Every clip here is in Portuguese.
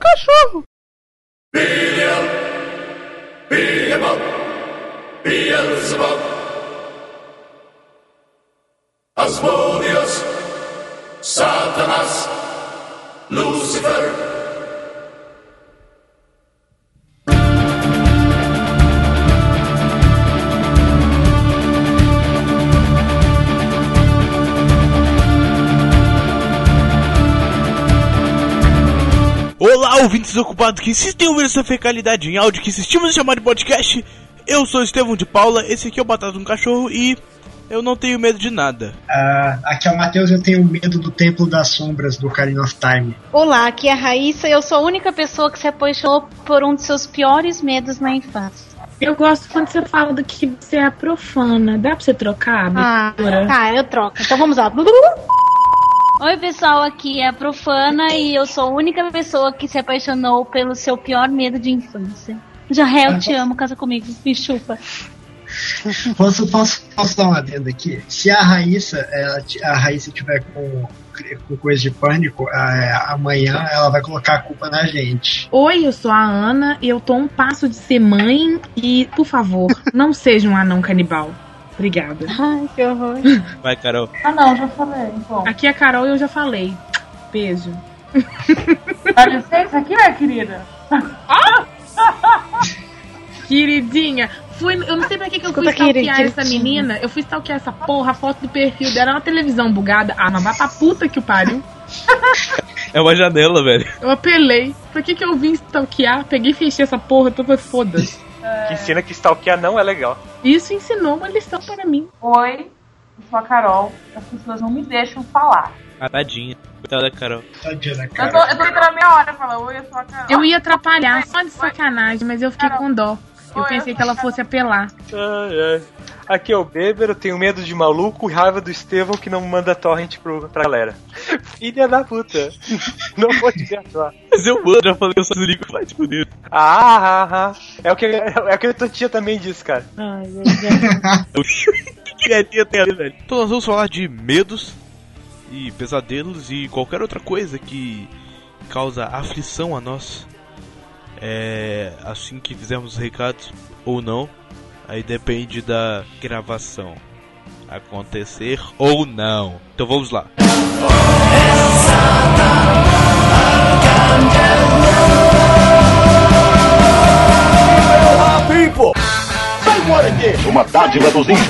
cachorro. Beelzebub, Asmodeus, Satanas, Lucifer. Ouvintes ocupados que insistem em ouvir essa fecalidade em áudio que insistimos em chamar de podcast. Eu sou Estevão de Paula, esse aqui é o Batata um Cachorro e eu não tenho medo de nada. Ah, aqui é o Matheus, eu tenho medo do Templo das Sombras do Ocarina of Time. Olá, aqui é a Raíssa e eu sou a única pessoa que se apaixonou por um dos seus piores medos na infância. Eu gosto quando você fala do que você é profana. Dá pra você trocar a Ah, tá, eu troco. Então vamos lá. Oi, pessoal, aqui é a Profana e eu sou a única pessoa que se apaixonou pelo seu pior medo de infância. Jarrel, te amo, casa comigo, me chupa. Posso, posso, posso dar uma adenda aqui? Se a Raíssa, a Raíssa tiver com, com coisa de pânico, amanhã ela vai colocar a culpa na gente. Oi, eu sou a Ana e eu tô um passo de ser mãe e, por favor, não seja um anão canibal. Obrigada. Ai, que horror. Vai, Carol. Ah não, já falei. Bom, Aqui é a Carol e eu já falei. Beijo. dá licença aqui, minha querida? Queridinha, fui, eu não sei pra que, que eu fui Desculpa, querida, stalkear essa queridinha. menina. Eu fui stalkear essa porra, a foto do perfil dela, uma televisão bugada. Ah, mas vai pra puta que o pariu. É uma janela, velho. Eu apelei. Pra que, que eu vim stalkear? Peguei e fechei essa porra toda foda-se. Que ensina que stalkear não é legal. Isso ensinou uma lição para mim. Oi, eu sou a Carol. As pessoas não me deixam falar. Tadinha. Coitada da Carol. Tadinha da Eu tô, cara. eu tô entrando a meia hora falando, oi, eu sou a Carol. Eu ia atrapalhar, só de sacanagem, mas eu fiquei com dó. Eu Oi, pensei eu que ela fosse apelar. Ai, ai. Aqui é o Beber, eu tenho medo de maluco e raiva do Estevão que não manda torrent pro, pra galera. Filha da puta. Não vou te perdoar. Mas eu mando, já falei, eu sou Zurico Flight por isso. Ah, ah, ah. É o que, é o que a tua tia também disse, cara. que é tia tem ali, velho? Então nós vamos falar de medos e pesadelos e qualquer outra coisa que causa aflição a nós. É assim que fizermos os recados ou não. Aí depende da gravação acontecer ou não. Então vamos lá. Uma dádiva dos ninjas.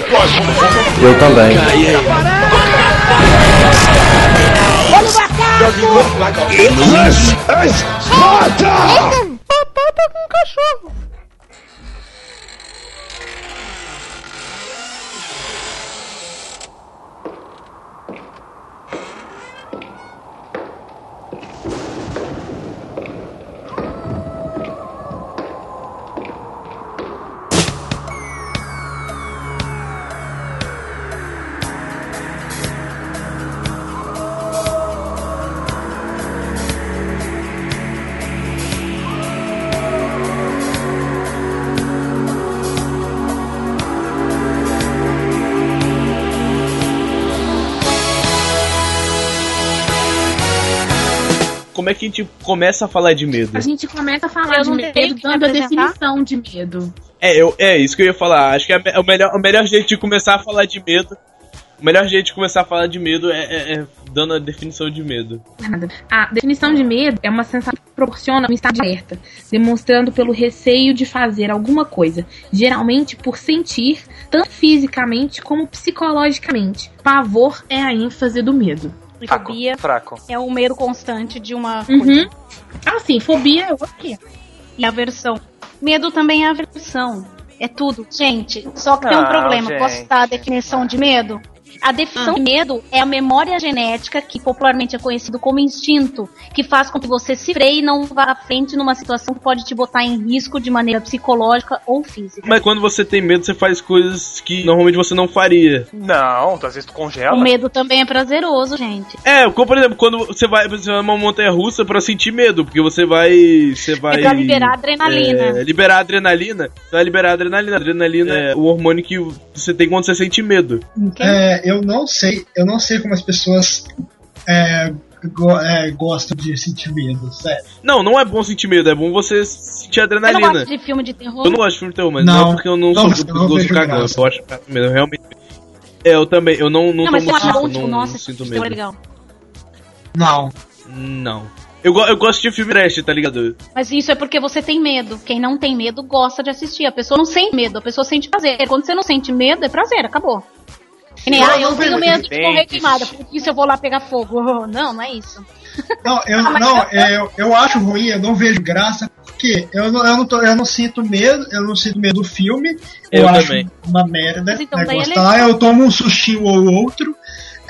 Eu também. Batata com cachorro. Como é que a gente começa a falar de medo? A gente começa a falar Eu de medo dando a definição de medo. É, eu, é isso que eu ia falar. Acho que é me- o melhor, o melhor jeito de começar a falar de medo. O melhor jeito de começar a falar de medo é, é- é dando a definição de medo. Nada. A definição de medo é uma sensação que proporciona um estado de alerta, demonstrando pelo receio de fazer alguma coisa, geralmente por sentir, tanto fisicamente como psicologicamente. Pavor é a ênfase do medo. E Fraco. fobia Fraco. é o medo constante de uma Uhum. coisa. Ah, sim, fobia é o quê? E aversão. Medo também é aversão. É tudo. Gente, só que tem um Não, problema. gente. Posso dar a definição de medo? A definição de medo é a memória genética, que popularmente é conhecido como instinto, que faz com que você se freie e não vá à frente numa situação que pode te botar em risco de maneira psicológica ou física. Mas quando você tem medo, você faz coisas que normalmente você não faria. Não, às vezes tu congela. O medo também é prazeroso, gente. É, como por exemplo, quando você vai, você vai numa montanha russa pra sentir medo, porque você vai. Você vai. É pra liberar adrenalina. É, liberar adrenalina. Você vai liberar adrenalina. Adrenalina é o hormônio que você tem quando você sente medo. É, eu não sei, eu não sei como as pessoas é, go- é, gostam de sentir medo, sério. Não, não é bom sentir medo, é bom você sentir Você não adrenalina. gosta de filme de terror? Eu não gosto de filme de terror, mas não, Não. é porque eu não, Não, sou eu não gostoso vejo cagão, eu só acho medo, eu realmente. É, eu também, eu não, não, Não, mas tomo susto, bom, tipo, não, nossa, não sinto medo. legal. Não. Não. Eu, eu gosto de filme trash, tá ligado? Mas isso é porque você tem medo. Quem não tem medo gosta de assistir. A pessoa não sente medo, a pessoa sente prazer. Quando você não sente medo, é prazer, acabou. Que nem, Eu ah, não eu tenho medo de morrer queimada, por isso eu vou lá pegar fogo. Não, não é isso. Não, eu, Ah, não, eu- eu, acho ruim, eu não vejo graça, porque eu não, eu não, tô- eu não sinto medo, eu não sinto medo do filme, eu, Eu acho também. uma merda Mas então, né, daí é gostar, eu tomo um sustinho ou outro,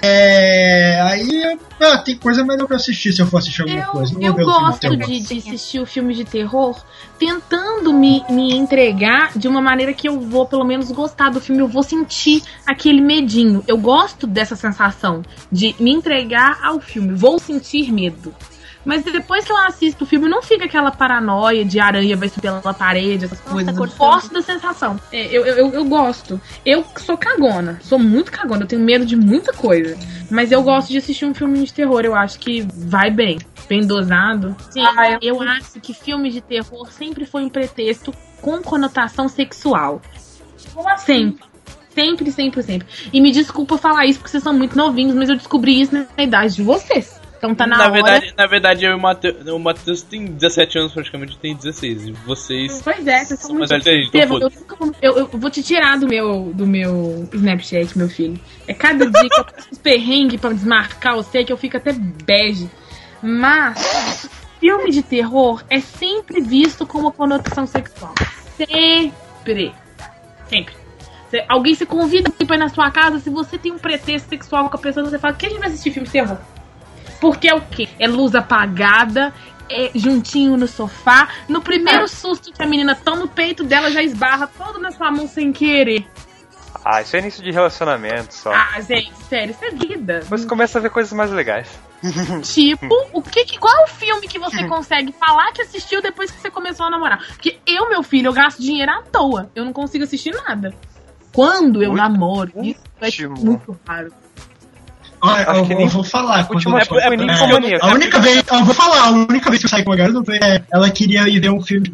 é, aí ah, tem coisa melhor pra assistir se eu for assistir alguma Eu, coisa. Não eu gosto de, de assistir o filme de terror tentando me, me entregar de uma maneira que eu vou, pelo menos, gostar do filme, eu vou sentir aquele medinho. Eu gosto dessa sensação de me entregar ao filme, vou sentir medo. Mas depois que eu assisto o filme, não fica aquela paranoia de aranha vai subir pela parede, essas Nossa, coisas. Eu gosto da sensação. É, eu, eu, eu, gosto. Eu sou cagona, sou muito cagona, eu tenho medo de muita coisa. Mas eu gosto de assistir um filme de terror, eu acho que vai bem, bem dosado. Sim, Ah, eu- eu acho que filme de terror sempre foi um pretexto com conotação sexual. Como assim? Sempre. Sempre, sempre, sempre. E me desculpa falar isso porque vocês são muito novinhos, mas eu descobri isso na idade de vocês. Então tá na, na hora. verdade, na verdade, eu e o Matheus, o Matheus tem 17 anos praticamente, tem 16. E vocês Pois é, vocês são muito mais velhos então eu, nunca eu, eu vou te tirar do meu, do meu Snapchat, meu filho. É cada dia que eu passo uns perrengues pra desmarcar você que eu fico até bege. Mas, filme de terror é sempre visto com uma conotação sexual. Sempre. Sempre. Alguém se convida pra ir na sua casa, se você tem um pretexto sexual com a pessoa, você fala que a gente vai assistir filme de terror. Porque é o quê? É luz apagada, é juntinho no sofá. No primeiro susto que a menina toma o peito dela, já esbarra todo na sua mão sem querer. Ah, isso é início de relacionamento só. Ah, gente, sério, isso é vida. Depois começa a ver coisas mais legais. Tipo, o que, que- qual é o filme que você consegue falar que assistiu depois que você começou a namorar? Porque eu, meu filho, eu gasto dinheiro à toa. Eu não consigo assistir nada. Quando eu Ui- namoro, isso é muito raro. Olha, Acho eu, que eu vou falar. último eu é- é é, a única vez, eu vou falar, a única vez que eu saí com uma garota foi é, ela queria ir ver um filme.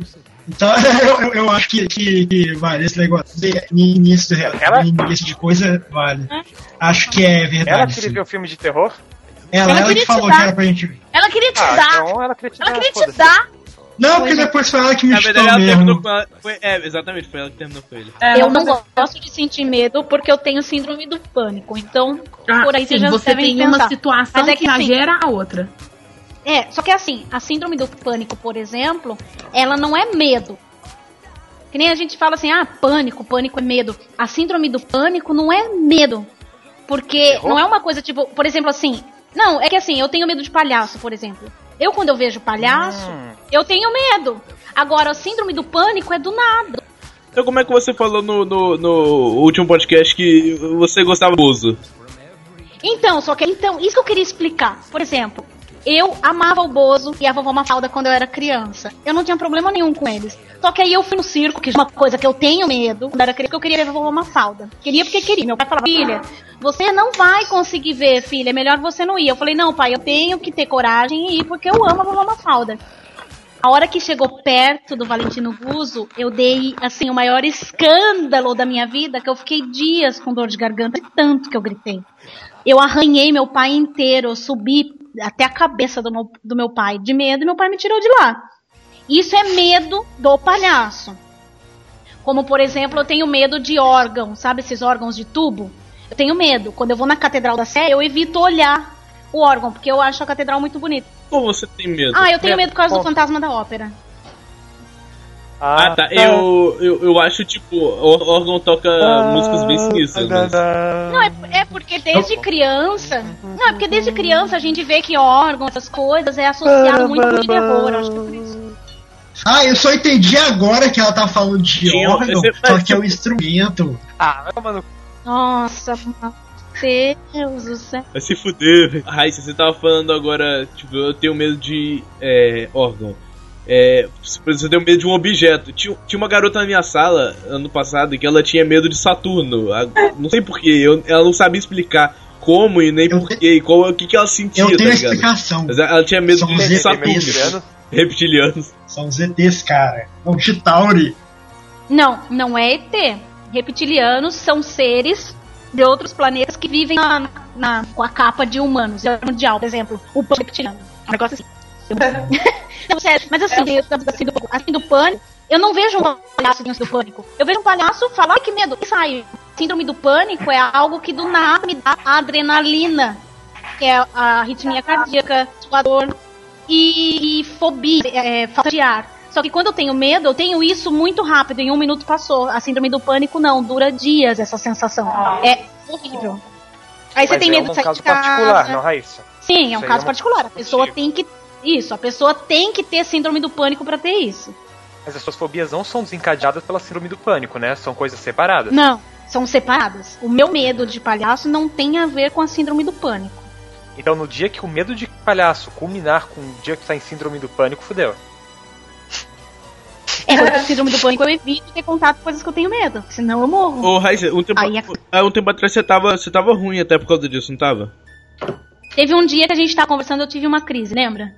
Então eu, eu, acho que, que, que vale esse negócio de início, de, Ela- início de coisa, vale. Acho que é verdade. Ela queria sim. ver o filme de terror? Ela, Ela ela queria que te falou dar. que era pra gente ver. Ela queria te Ah, dar. então ela queria te Ela dar. queria te dar. Não, porque depois foi ela que me Na verdade, ela mesmo. terminou com ela. Foi, é, exatamente, foi ela que terminou com ele. É, eu mas não gosto de sentir medo porque eu tenho síndrome do pânico. Então, Ah, por aí sim, vocês já você tem uma pensar. situação Mas é que, que assim- gera a outra. É, só que assim, a síndrome do pânico, por exemplo, ela não é medo. Que nem a gente fala assim, ah, pânico, pânico é medo. A síndrome do pânico não é medo. Porque não é uma coisa tipo, por exemplo, assim. Não, é que assim, eu tenho medo de palhaço, por exemplo. Eu, quando eu vejo palhaço, Hum. eu tenho medo. Agora, a síndrome do pânico é do nada. Então, como é que você falou no, no, no último podcast que você gostava do Bozo? Então, só que então, isso que eu queria explicar. Por exemplo, eu amava o Bozo e a vovó Mafalda quando eu era criança. Eu não tinha problema nenhum com eles. Só que aí eu fui no circo, que é uma coisa que eu tenho medo. Quando era criança, eu queria ver a vovó Mafalda. Queria porque queria. Meu pai falava, filha, você não vai conseguir ver, filha. É melhor você não ir. Eu falei, não, pai, eu tenho que ter coragem e ir porque eu amo a vovó Mafalda. A hora que chegou perto do Valentino Guzzo, eu dei, assim, o maior escândalo da minha vida, que eu fiquei dias com dor de garganta, tanto que eu gritei. Eu arranhei meu pai inteiro, eu subi até a cabeça do meu, do meu pai de medo e meu pai me tirou de lá. Isso é medo do palhaço. Como, por exemplo, eu tenho medo de órgão, sabe esses órgãos de tubo? Eu tenho medo. Quando eu vou na Catedral da Sé, eu evito olhar o órgão, porque eu acho a catedral muito bonita. Como você tem medo? Ah, eu tenho Medo, por causa do fantasma da ópera. Ah, tá. Eu, eu, eu acho, tipo, o órgão toca músicas bem sinistras, mas... Não, é, é porque desde criança. Não, é porque desde criança a gente vê que órgão, essas coisas, é associado muito com terror. Acho que é por isso. Ah, eu só entendi agora que ela tá falando de Tinha- órgão, só que é o instrumento. Ah, vai tomar no Nossa, meu Deus do céu. Vai se fuder, velho. Raíssa, você tava falando agora, tipo, eu tenho medo de é, órgão. É, por exemplo, eu tenho medo de um objeto. Tinha, tinha uma garota na minha sala, ano passado, que ela tinha medo de Saturno. A- não sei porquê, eu, ela não sabia explicar. como e nem porquê, e qual, o que, que ela sentia, Eu tá tenho ligado? explicação. Mas ela tinha medo São de Saturno, reptilianos. reptilianos. São os ETs, cara. É um Chitauri. Não, não é ET. Reptilianos são seres de outros planetas que vivem na, na- com a capa de humanos. É mundial, por exemplo, o reptiliano. Um negócio assim. Não, sério, mas assim, eu- assim, do, assim do pânico, eu não vejo um palhaço dentro do pânico. Eu vejo um palhaço falar, ai que medo, e sai. Síndrome do pânico é algo que do nada me dá adrenalina, que é a arritmia cardíaca, suador e, e fobia, é, falta de ar. Só que quando eu tenho medo, eu tenho isso muito rápido, em um minuto passou. A síndrome do pânico não, dura dias essa sensação. É horrível. Aí você Mas tem é medo um de sair caso de casa. particular, não, Raíssa? Sim, é um Isso caso é particular. A pessoa tem que. Isso, a pessoa tem que ter síndrome do pânico pra ter isso. Mas as suas fobias não são desencadeadas pela síndrome do pânico, né? São coisas separadas. Não, são separadas. O meu medo de palhaço não tem a ver com a síndrome do pânico. Então, no dia que o medo de palhaço culminar com o dia que tá em síndrome do pânico, fudeu. É, síndrome do pânico, eu evito ter contato com coisas que eu tenho medo, senão eu morro. Ô, Raíssa, um tempo, Aí é- há um tempo atrás você tava, você tava ruim até por causa disso, não tava? Teve um dia que a gente tava conversando, eu tive uma crise, lembra?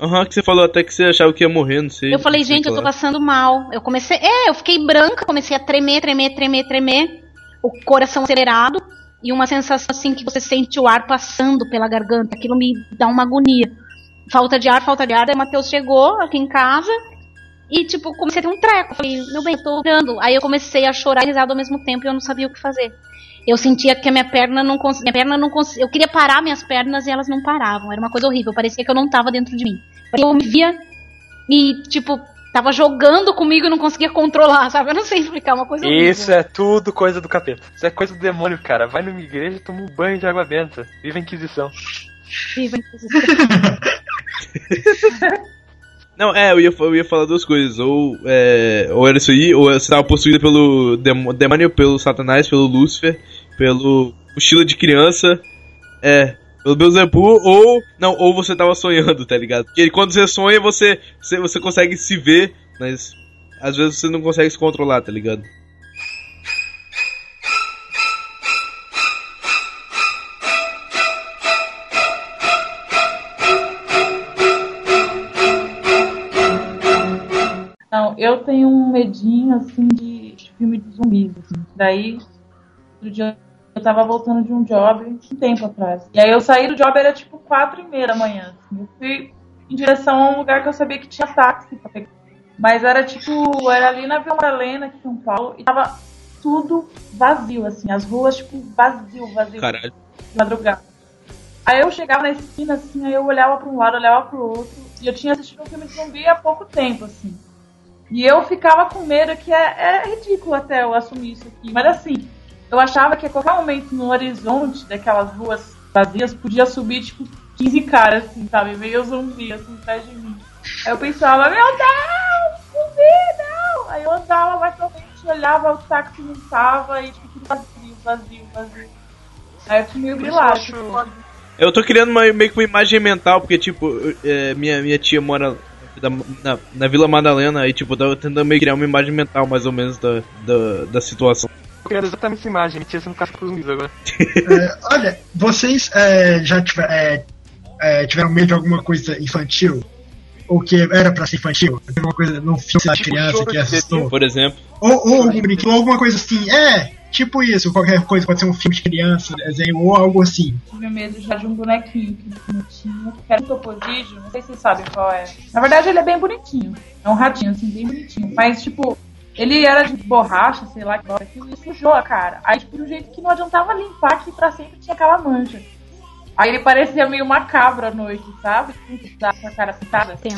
Aham, que você falou até que você achava que ia morrer, não sei. Eu falei, gente, eu tô falar. passando mal. Eu comecei. É, eu fiquei branca, comecei a tremer, tremer, tremer, tremer. O coração acelerado. E uma sensação assim que você sente o ar passando pela garganta. Aquilo me dá uma agonia. Falta de ar, falta de ar. Aí o Matheus chegou aqui em casa. E, tipo, comecei a ter um treco. Falei, meu bem, eu tô dando. Aí eu comecei a chorar e risar ao mesmo tempo e eu não sabia o que fazer. Eu sentia que a minha perna não conseguia. Minha perna não conseguia. Eu queria parar minhas pernas e elas não paravam. Era uma coisa horrível. Parecia que eu não tava dentro de mim. Eu me via e, tipo, tava jogando comigo e não conseguia controlar, sabe? Eu não sei explicar, uma coisa Isso é tudo coisa do capeta. Isso é coisa do demônio, cara. Vai numa igreja e toma um banho de água benta. Viva a Inquisição. horrível. Não, é, eu ia, eu ia falar duas coisas. Ou, é, ou era isso aí, ou você tava possuída pelo demônio, pelo satanás, pelo Lúcifer, pelo mochila de criança, é, pelo Beelzebub, ou, não, ou você tava sonhando, tá ligado? Porque quando você sonha, você, você, você consegue se ver, mas às vezes você não consegue se controlar, tá ligado? Não, eu tenho um medinho, assim, de, filme de zumbis, assim. Daí, outro dia eu tava voltando de um job um tempo atrás. E aí eu saí do job, era tipo quatro e meia da manhã. assim. Eu fui em direção a um lugar que eu sabia que tinha táxi pra pegar. Mas era tipo, era ali na Vila Madalena, aqui em São Paulo, e tava tudo vazio, assim. As ruas, tipo, vazio, vazio Caralho. de madrugada. Aí eu chegava na esquina, assim, aí eu olhava pra um lado, olhava pro outro, e eu tinha assistido um filme de zumbi há pouco tempo, assim. E eu ficava com medo, que é, é ridículo até eu assumir isso aqui, mas assim, eu achava que a qualquer momento no horizonte daquelas ruas vazias podia subir, tipo, 15 caras, assim, sabe? Meio zumbi, assim, atrás de mim. Aí eu pensava, meu Deus, zumbi, não! Aí eu andava mais pra frente, olhava, o táxi não tava, e tipo, tudo vazio, vazio, vazio. Aí eu fiquei meio grilado. Eu tô criando uma, meio que uma imagem mental, porque, tipo, é, minha, minha tia mora da- na, na Vila Madalena, e, tipo, eu tava tentando meio criar uma imagem mental, mais ou menos, da, da, da situação. Eu quero exatamente essa imagem. Me tira no caça pros zumbis agora. É, olha, vocês é, já tiver- é, é, tiveram medo de alguma coisa infantil? Ou que era pra ser infantil? Alguma coisa no filme da Tipo criança que assustou? Por exemplo. Ou, ou algum brinquedo, ou alguma coisa assim. É, tipo isso, qualquer coisa, pode ser um filme de criança, desenho, ou algo assim. tive medo já de um bonequinho que eu tinha, que era um topodígio, não sei se vocês sabem qual é. Na verdade, ele é bem bonitinho. É um ratinho, assim, bem bonitinho. Mas, tipo, ele era de borracha, sei lá, que bosta, aquilo e sujou a cara. Aí, tipo, de um jeito que não adiantava limpar, que pra sempre tinha aquela mancha. Aí ele parecia meio macabro à noite, sabe? Com a cara pintada. Pô,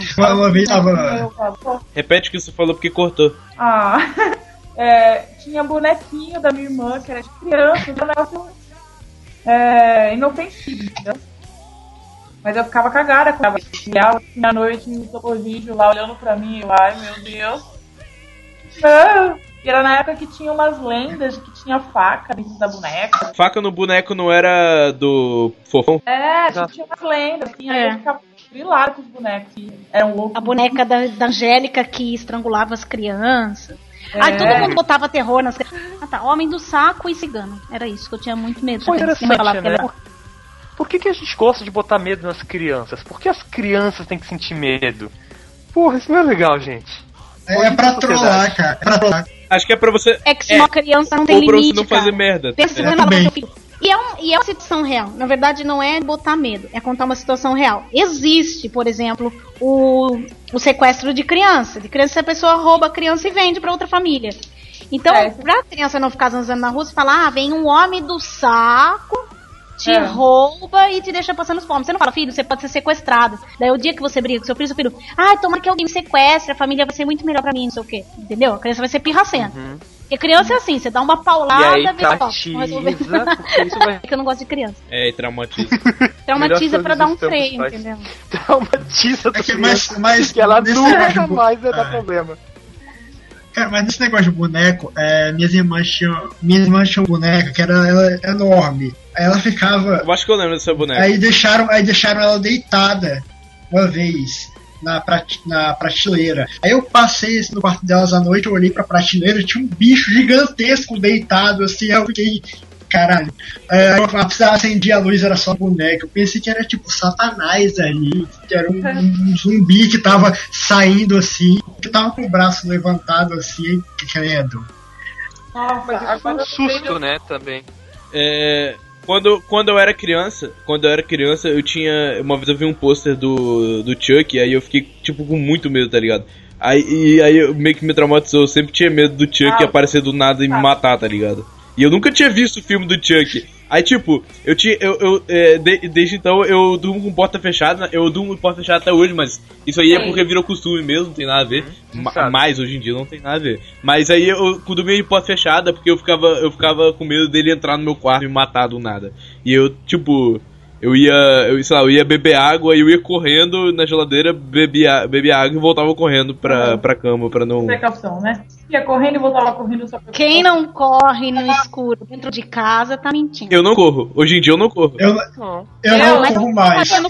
Repete o que você falou porque cortou. ah, é, tinha bonequinho da minha irmã, que era de criança, um negócio é, inofensivo, entendeu? Mas eu ficava cagada com ela. Olhava assim à noite no topo vídeo lá olhando pra mim, eu, ai meu Deus. Não. E era na época que tinha umas lendas de que tinha faca dentro da boneca. Faca no boneco não era do fofão? É, tinha umas lendas, assim, aí É. eu ficava grilado com os bonecos. que Eram loucos. A boneca da, da Angélica que estrangulava as crianças. Ai, É. todo mundo botava terror nas crianças. Ah tá, homem do saco e cigano. Era isso que eu tinha muito medo. Foi interessante, que né? por que, que a gente gosta de botar medo nas crianças? Por que as crianças têm que sentir medo? Porra, isso não é legal, gente. É, pra trollar, cara. É pra trollar. Acho que é pra você. É que se uma criança não tem Ou pra limite, você não fazer cara. merda. Pensa É. seu filho. E é, um- e é uma situação real. Na verdade, não é botar medo, é contar uma situação real. Existe, por exemplo, o, o sequestro de criança. De criança, a pessoa rouba a criança e vende pra outra família. Então, É. pra criança não ficar zanzando na rua, você fala, ah, vem um homem do saco, te É. rouba e te deixa passando fome. Você não fala, filho, você pode ser sequestrado. Daí o dia que você briga com seu filho, seu filho, ah, tomara que alguém me sequestre, a família vai ser muito melhor pra mim, não sei o quê. Entendeu? A criança vai ser pirracenta. Porque criança é assim, você dá uma E paulada, aí vê só, porque isso vai que eu não gosto de criança. É, e traumatiza. Traumatiza pra dar um freio, entendeu? traumatiza É que, mas, mas que ela nunca mais vai dar É. problema. Cara, mas nesse negócio de boneco, é, minhas irmãs tinham. Minhas irmãs tinham um boneca que era ela, enorme. Aí ela ficava. Eu acho que eu lembro dessa boneca. Aí deixaram, aí deixaram ela deitada uma vez na, prate, na prateleira. Aí eu passei assim, no quarto delas à noite, eu olhei pra prateleira tinha um bicho gigantesco deitado, assim, aí eu fiquei. Caralho. Aí eu acendi a luz, era só boneca. Eu pensei que era tipo Satanás ali, que era um, um zumbi que tava saindo assim, que tava com o braço levantado assim, credo. Nossa, Mas isso foi um susto, né, também. É, quando, quando eu era criança, quando eu era criança, eu tinha. Uma vez eu vi um pôster do, do Chuck, aí eu fiquei, tipo, com muito medo, tá ligado? Aí, e aí eu meio que me traumatizou, eu sempre tinha medo do Chuck Ah. aparecer do nada e me matar, tá ligado? E eu nunca tinha visto o filme do Chuck. Aí, tipo, eu tinha. Eu, eu, é, de- desde então eu durmo com porta fechada, eu durmo com porta fechada até hoje, mas isso aí é porque virou costume mesmo, não tem nada a ver. Ma- sabe. mais hoje em dia não tem nada a ver. Mas aí eu eu dormia de porta fechada porque eu ficava, eu ficava com medo dele entrar no meu quarto e me matar do nada. E eu, tipo, eu ia, eu, sei lá, eu ia beber água e eu ia correndo na geladeira, bebia, bebia água e voltava correndo pra, Uhum. pra cama pra não. Precaução, né? Ia correndo e voltava correndo só pra Quem não corre no escuro dentro de casa tá mentindo. Eu não corro. Hoje em dia eu não corro. Eu, Não. eu Eu, não mas corro tá mais. Cara,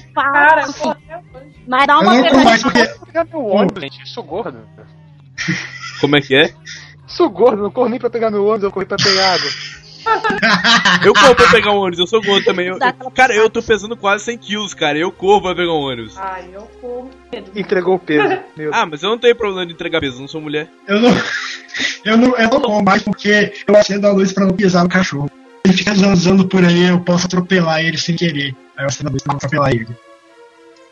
passo, sim. eu hoje. Mas dá Eu uma não corro mais porque. Pegar meu ônibus, gente, eu sou gordo. Como é que é? Sou gordo, não corro nem pra pegar meu ônibus, eu corri pra pegar água. Eu corro pra pegar um ônibus, eu sou gordo também. Eu- cara, eu tô pesando quase 100 quilos, cara. Eu corro pra pegar um ônibus. Ai, eu corro. Entregou o peso. Meu Ah, mas eu não tenho problema de entregar peso, eu não sou mulher. Eu não, eu não, eu não corro mais porque eu acendo a luz pra não pisar no cachorro. Ele fica zanzando por aí, eu posso atropelar ele sem querer. Aí eu acendo a luz pra não atropelar ele.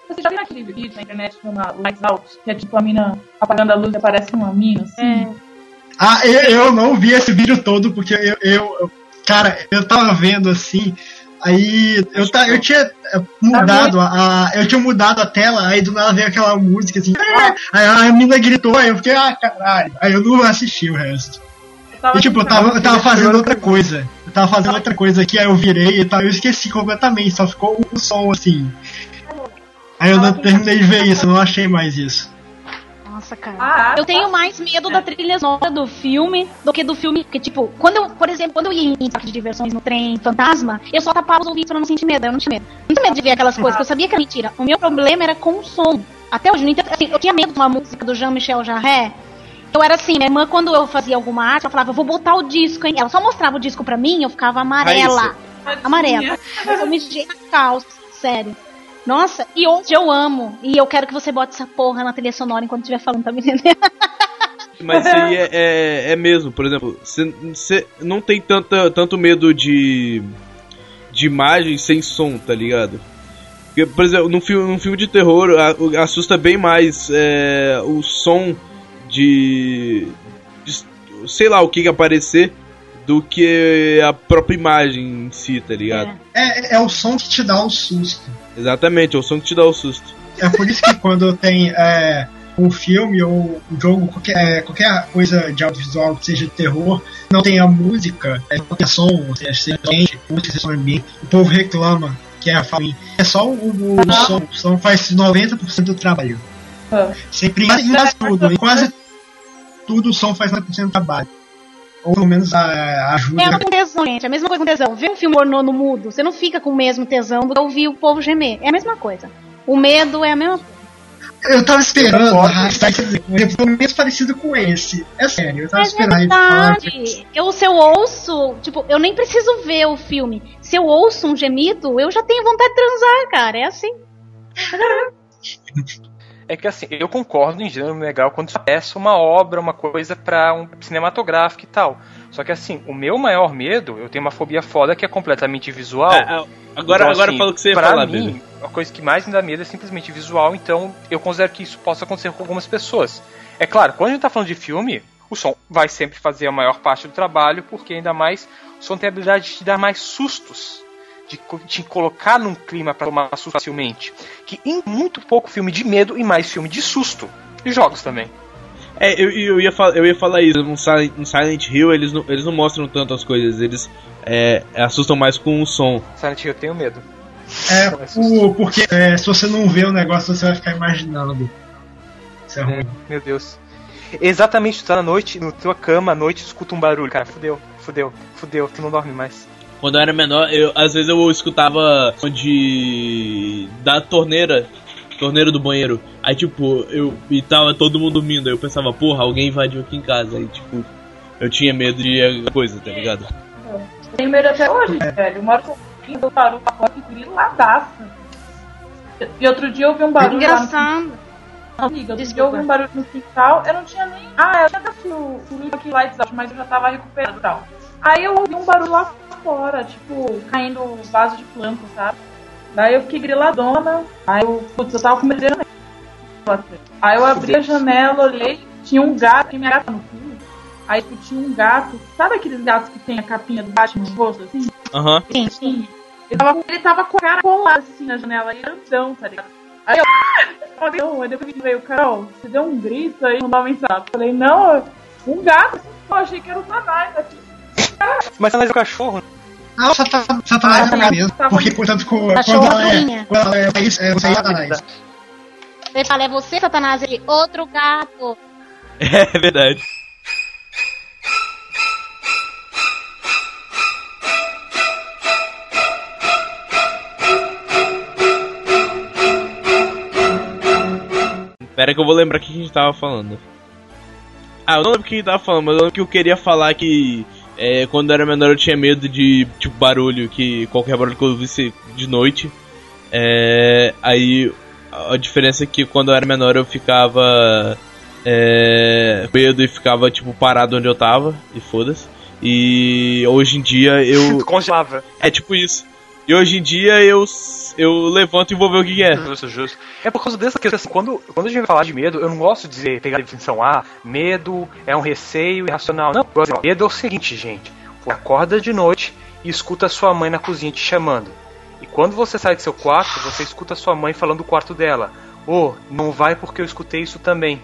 Você já viu aquele vídeo na internet que chama Lights Out? Que é tipo a mina apagando a luz e aparece uma mina, assim. É. Ah, eu, eu não vi esse vídeo todo porque eu, eu- eu- cara, eu tava vendo assim, aí eu, ta, eu tinha eh, mudado a, a- eu tinha mudado a tela, aí do nada veio aquela música assim, "Ah!" aí a mina gritou, aí eu fiquei, ah, caralho, aí eu não assisti o resto. E tipo, eu tava, eu tava fazendo outra coisa, eu tava fazendo outra coisa aqui, aí eu virei e tal, eu esqueci completamente, só ficou o som assim. Aí eu não terminei de ver isso, não achei mais isso. Nossa, cara. Ah, Eu tenho mais medo da trilha sonora do filme do que do filme. Porque, tipo, quando eu, por exemplo, quando eu ia em parque de diversões no trem fantasma, eu só tapava os ouvidos pra não sentir medo. Eu não tinha medo. Não tinha medo de ver aquelas coisas, porque eu sabia que era mentira. O meu problema era com o som. Até hoje, no entanto, assim, eu tinha medo de uma música do Jean-Michel Jarre. Eu era assim, minha irmã, quando eu fazia alguma arte, ela falava, eu vou botar o disco, hein? Ela só mostrava o disco pra mim, eu ficava amarela. Amarela. Eu me na calça, sério. Nossa, e hoje eu amo. E eu quero que você bote essa porra na trilha sonora enquanto estiver falando, tá me entendendo? Mas isso aí é, é, é mesmo, por exemplo, você não tem tanta, tanto medo de. de imagem sem som, tá ligado? Porque, por exemplo, num filme, num filme de terror a- o- assusta bem mais é, o som de, de- sei lá o que, que aparecer do que a própria imagem em si, tá ligado? É, é o som que te dá o susto. Exatamente, é o som que te dá o susto. É por isso que quando tem é, um filme ou um jogo, qualquer, é, qualquer coisa de audiovisual que seja de terror, não tem a música, é, qualquer som, seja seja ambiente, música, seja ambiente, o povo reclama que é ruim. É só o, o, o som, o som faz 90% do trabalho. Ah. Sempre em quase tudo, em quase tudo o som faz 90% do trabalho. Ou pelo menos a, ajuda. É com tesão, gente. É a mesma coisa com tesão. Ver um filme pornô no mudo, você não fica com o mesmo tesão do que ouvir o povo gemer. É a mesma coisa. O medo é a mesma coisa. Eu tava esperando Eu a concordo. hashtag dizer um exemplo menos parecido com esse. É sério, eu tava Mas é esperando ele falar. verdade. Eu, se eu ouço, tipo, eu nem preciso ver o filme. se eu ouço um gemido, eu já tenho vontade de transar, cara. É assim. É que assim, eu concordo em gênero legal quando é uma obra, uma coisa pra um cinematográfico e tal. Só que assim, o meu maior medo, eu tenho uma fobia foda que é completamente visual. É, é, agora, Então, agora assim, fala o que você ia falar, mim, Pedro. a coisa que mais me dá medo é simplesmente visual, então eu considero que isso possa acontecer com algumas pessoas. É claro, quando a gente tá falando de filme, o som vai sempre fazer a maior parte do trabalho, porque ainda mais o som tem a habilidade de te dar mais sustos, de te colocar num clima pra tomar susto facilmente. Que em muito pouco filme de medo e mais filme de susto. E jogos também. É, eu, eu, ia, fal- eu ia falar isso. No Silent, no Silent Hill, eles não, eles não mostram tanto as coisas. Eles é, assustam mais com o som. Silent Hill eu tenho medo. É, o, porque é, se você não vê o negócio, você vai ficar imaginando. Isso é ruim. Meu Deus. Exatamente, tu tá na noite, na tua cama à noite, escuta um barulho, cara. Fudeu, fudeu, fudeu, tu não dorme mais. Quando eu era menor, eu, às vezes eu escutava de. da torneira. Torneira do banheiro. Aí, tipo, eu. E tava todo mundo dormindo. Aí eu pensava, porra, alguém invadiu aqui em casa. Aí, tipo, eu tinha medo de coisa, tá ligado? Tenho medo até hoje, velho. Uma hora que eu vim do barulho griladaça. E outro dia eu ouvi um barulho lá no Engraçado. Amiga, outro dia eu ouvi um barulho no quintal, eu não tinha nem. Ah, eu tinha até o o aqui Lights Out, mas eu já tava recuperando e tal. Aí eu ouvi um barulho lá fora, tipo, caindo vaso de planta, sabe? Daí eu fiquei griladona, aí eu, putz, eu tava com medo de. Aí eu abri a janela, olhei, tinha um gato, que minha gata no cu. Aí tipo, tinha um gato, sabe aqueles gatos que tem a capinha do Batman no rosto, assim? Aham. Sim, sim. Ele tava, com- ele tava com a cara colada assim na janela, e grandão, tá ligado? Aí eu. Falei, "Ô", aí depois ele veio, Carol, você deu um grito aí, mandou uma mensagem. Eu Falei, não, um gato. Eu achei que era o Tanais aqui. Mas é o cachorro. Ah, o Satanás, Satanás é mesmo. Porque, portanto, com- quando Cachorro ela é. Quando ela é, é, é você é Satanás. Ele fala, é você, Satanás? Ele, outro gato. É verdade. Pera que eu vou lembrar o que a gente tava falando. Ah, eu não lembro o que a gente tava falando, mas eu lembro que eu queria falar que é, quando eu era menor eu tinha medo de tipo barulho, que qualquer barulho que eu visse de noite. É, aí a diferença é que quando eu era menor eu ficava é, medo e ficava tipo parado onde eu tava e foda-se. E hoje em dia eu Congelava. é tipo isso. E hoje em dia eu eu levanto e vou ver o que, que é. Justo, justo. É por causa dessa questão, assim, quando, quando a gente vai falar de medo, eu não gosto de dizer, pegar a definição, ah, medo é um receio irracional. Não, medo é o seguinte, gente. Você acorda de noite e escuta a sua mãe na cozinha te chamando. E quando você sai do seu quarto, você escuta a sua mãe falando do quarto dela. Ô, não vai porque eu escutei isso também.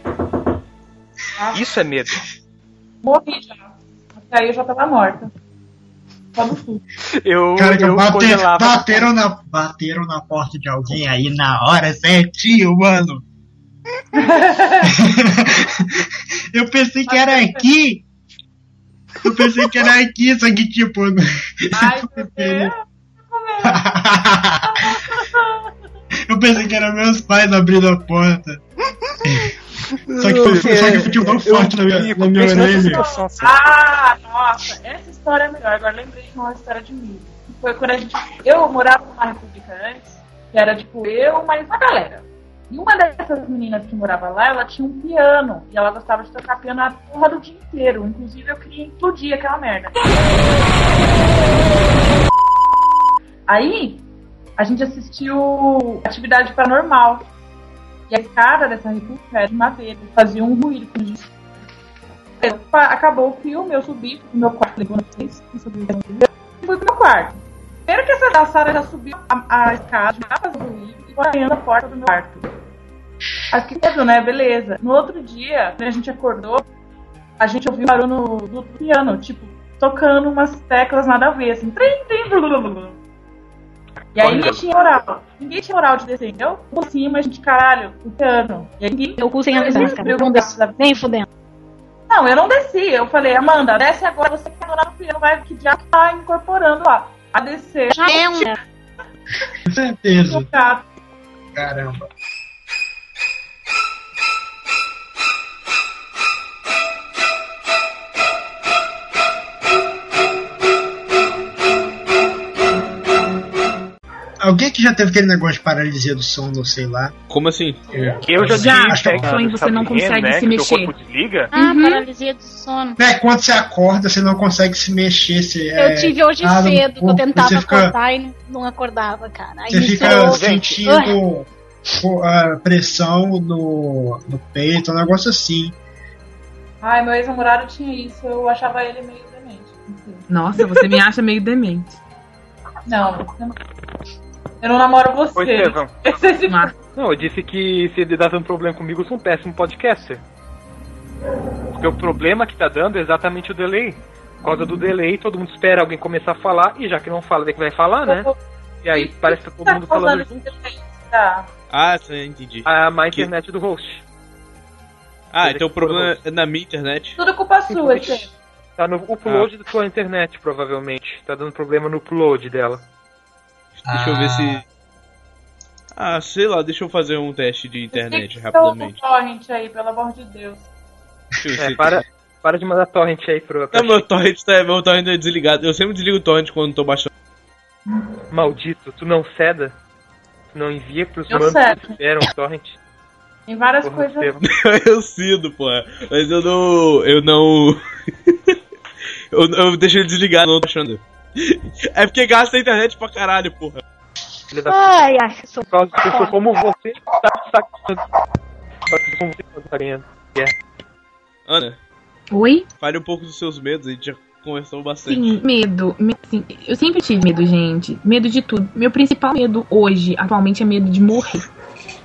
Isso é medo. Morri já. Até aí eu já tava morta. Só do susto. Eu, Cara, eu congelava. bateram, na, bateram na porta de alguém aí na hora certinho, mano. eu pensei que era aqui. Eu pensei que era aqui, só que tipo. Ai, meu Deus. eu pensei que eram meus pais abrindo a porta. Só que foi, só que foi tão forte na minha, na minha orelha. situação, assim. Ah, nossa, essa história é melhor. Agora lembrei de uma história de mim. Foi quando a gente. Eu morava numa república antes, que era tipo eu, mais uma galera. E uma dessas meninas que morava lá, ela tinha um piano. E ela gostava de tocar piano a porra do dia inteiro. Inclusive eu queria implodir aquela merda. Aí, a gente assistiu Atividade Paranormal. E a escada dessa república era de madeira, fazia um ruído acabou o filme, eu subi pro meu quarto, levou vocês, fui pro meu quarto. Primeiro que essa da Sara já subiu a, a escada, já fazendo ruído, e banhando a porta do meu quarto. Aí que medo, né? Beleza. No outro dia, quando a gente acordou, a gente ouviu barulho do piano, tipo, tocando umas teclas nada a ver, assim, blu, blu, blu. E aí Olha. ninguém tinha moral. Ninguém tinha moral de descer. Eu por cima, a gente, caralho, o piano. E aí ninguém Eu cu sem ninguém avisar, cara. Não o Nem fudendo. não, eu não desci. Eu falei, Amanda, desce agora, você que tá no piano, vai que já tá incorporando lá. A descer. Já é um. Com certeza. Cara, Caramba. Alguém que já teve aquele negócio de paralisia do sono, sei lá. Como assim? Eu já, Já, tive acho que sonho você não consegue né, se mexer. corpo desliga. Ah, Uhum. paralisia do sono. É, quando você acorda, você não consegue se mexer. Você, Eu é, tive hoje ah, cedo, que eu tentava fica- acordar e não, acordava, cara. Aí Você fica sentindo a pressão no, no peito, um negócio assim. Ai, meu ex-namorado tinha isso, eu achava ele meio demente. Nossa, você me acha meio demente. Não, não- eu não namoro você. Esse é esse- Mas, Não, eu disse que se ele dá tanto problema comigo, eu sou um péssimo podcaster. Porque o problema que tá dando é exatamente o delay. Por causa do delay, todo mundo espera alguém começar a falar, e já que não fala, vê que vai falar, né? E aí parece que tá todo Tá mundo falando junto. tá? Ah, sim, entendi. A má internet do host. Ah, então o problema é na minha internet. Tudo culpa sua. Tá no upload da sua internet, provavelmente. Tá dando problema no upload dela. Deixa eu ver Ah. se. Ah, sei lá, deixa eu fazer um teste de internet rapidamente. um torrent aí, pelo amor de Deus. Deixa eu ver É, para, para de mandar torrent aí pro. Não, meu torrent tá, meu torrent é desligado. Eu sempre desligo o torrent quando tô baixando. Maldito, tu não ceda? Tu não envia pros Eu manos cedo. que esperam o torrent? Tem várias Porra, coisas. Eu sinto, porra. Mas eu não. Eu não. eu, eu deixo ele desligado, não tô achando. É porque gasta a internet pra caralho, porra. Ai, ai, sou... Por causa de pessoa como você, tá como você tá ganhando. Ana, oi? fale um pouco dos seus medos, a gente já conversou bastante. Sim, medo. Me- assim, eu sempre tive medo, gente. Medo de tudo. Meu principal medo hoje, atualmente, é medo de morrer.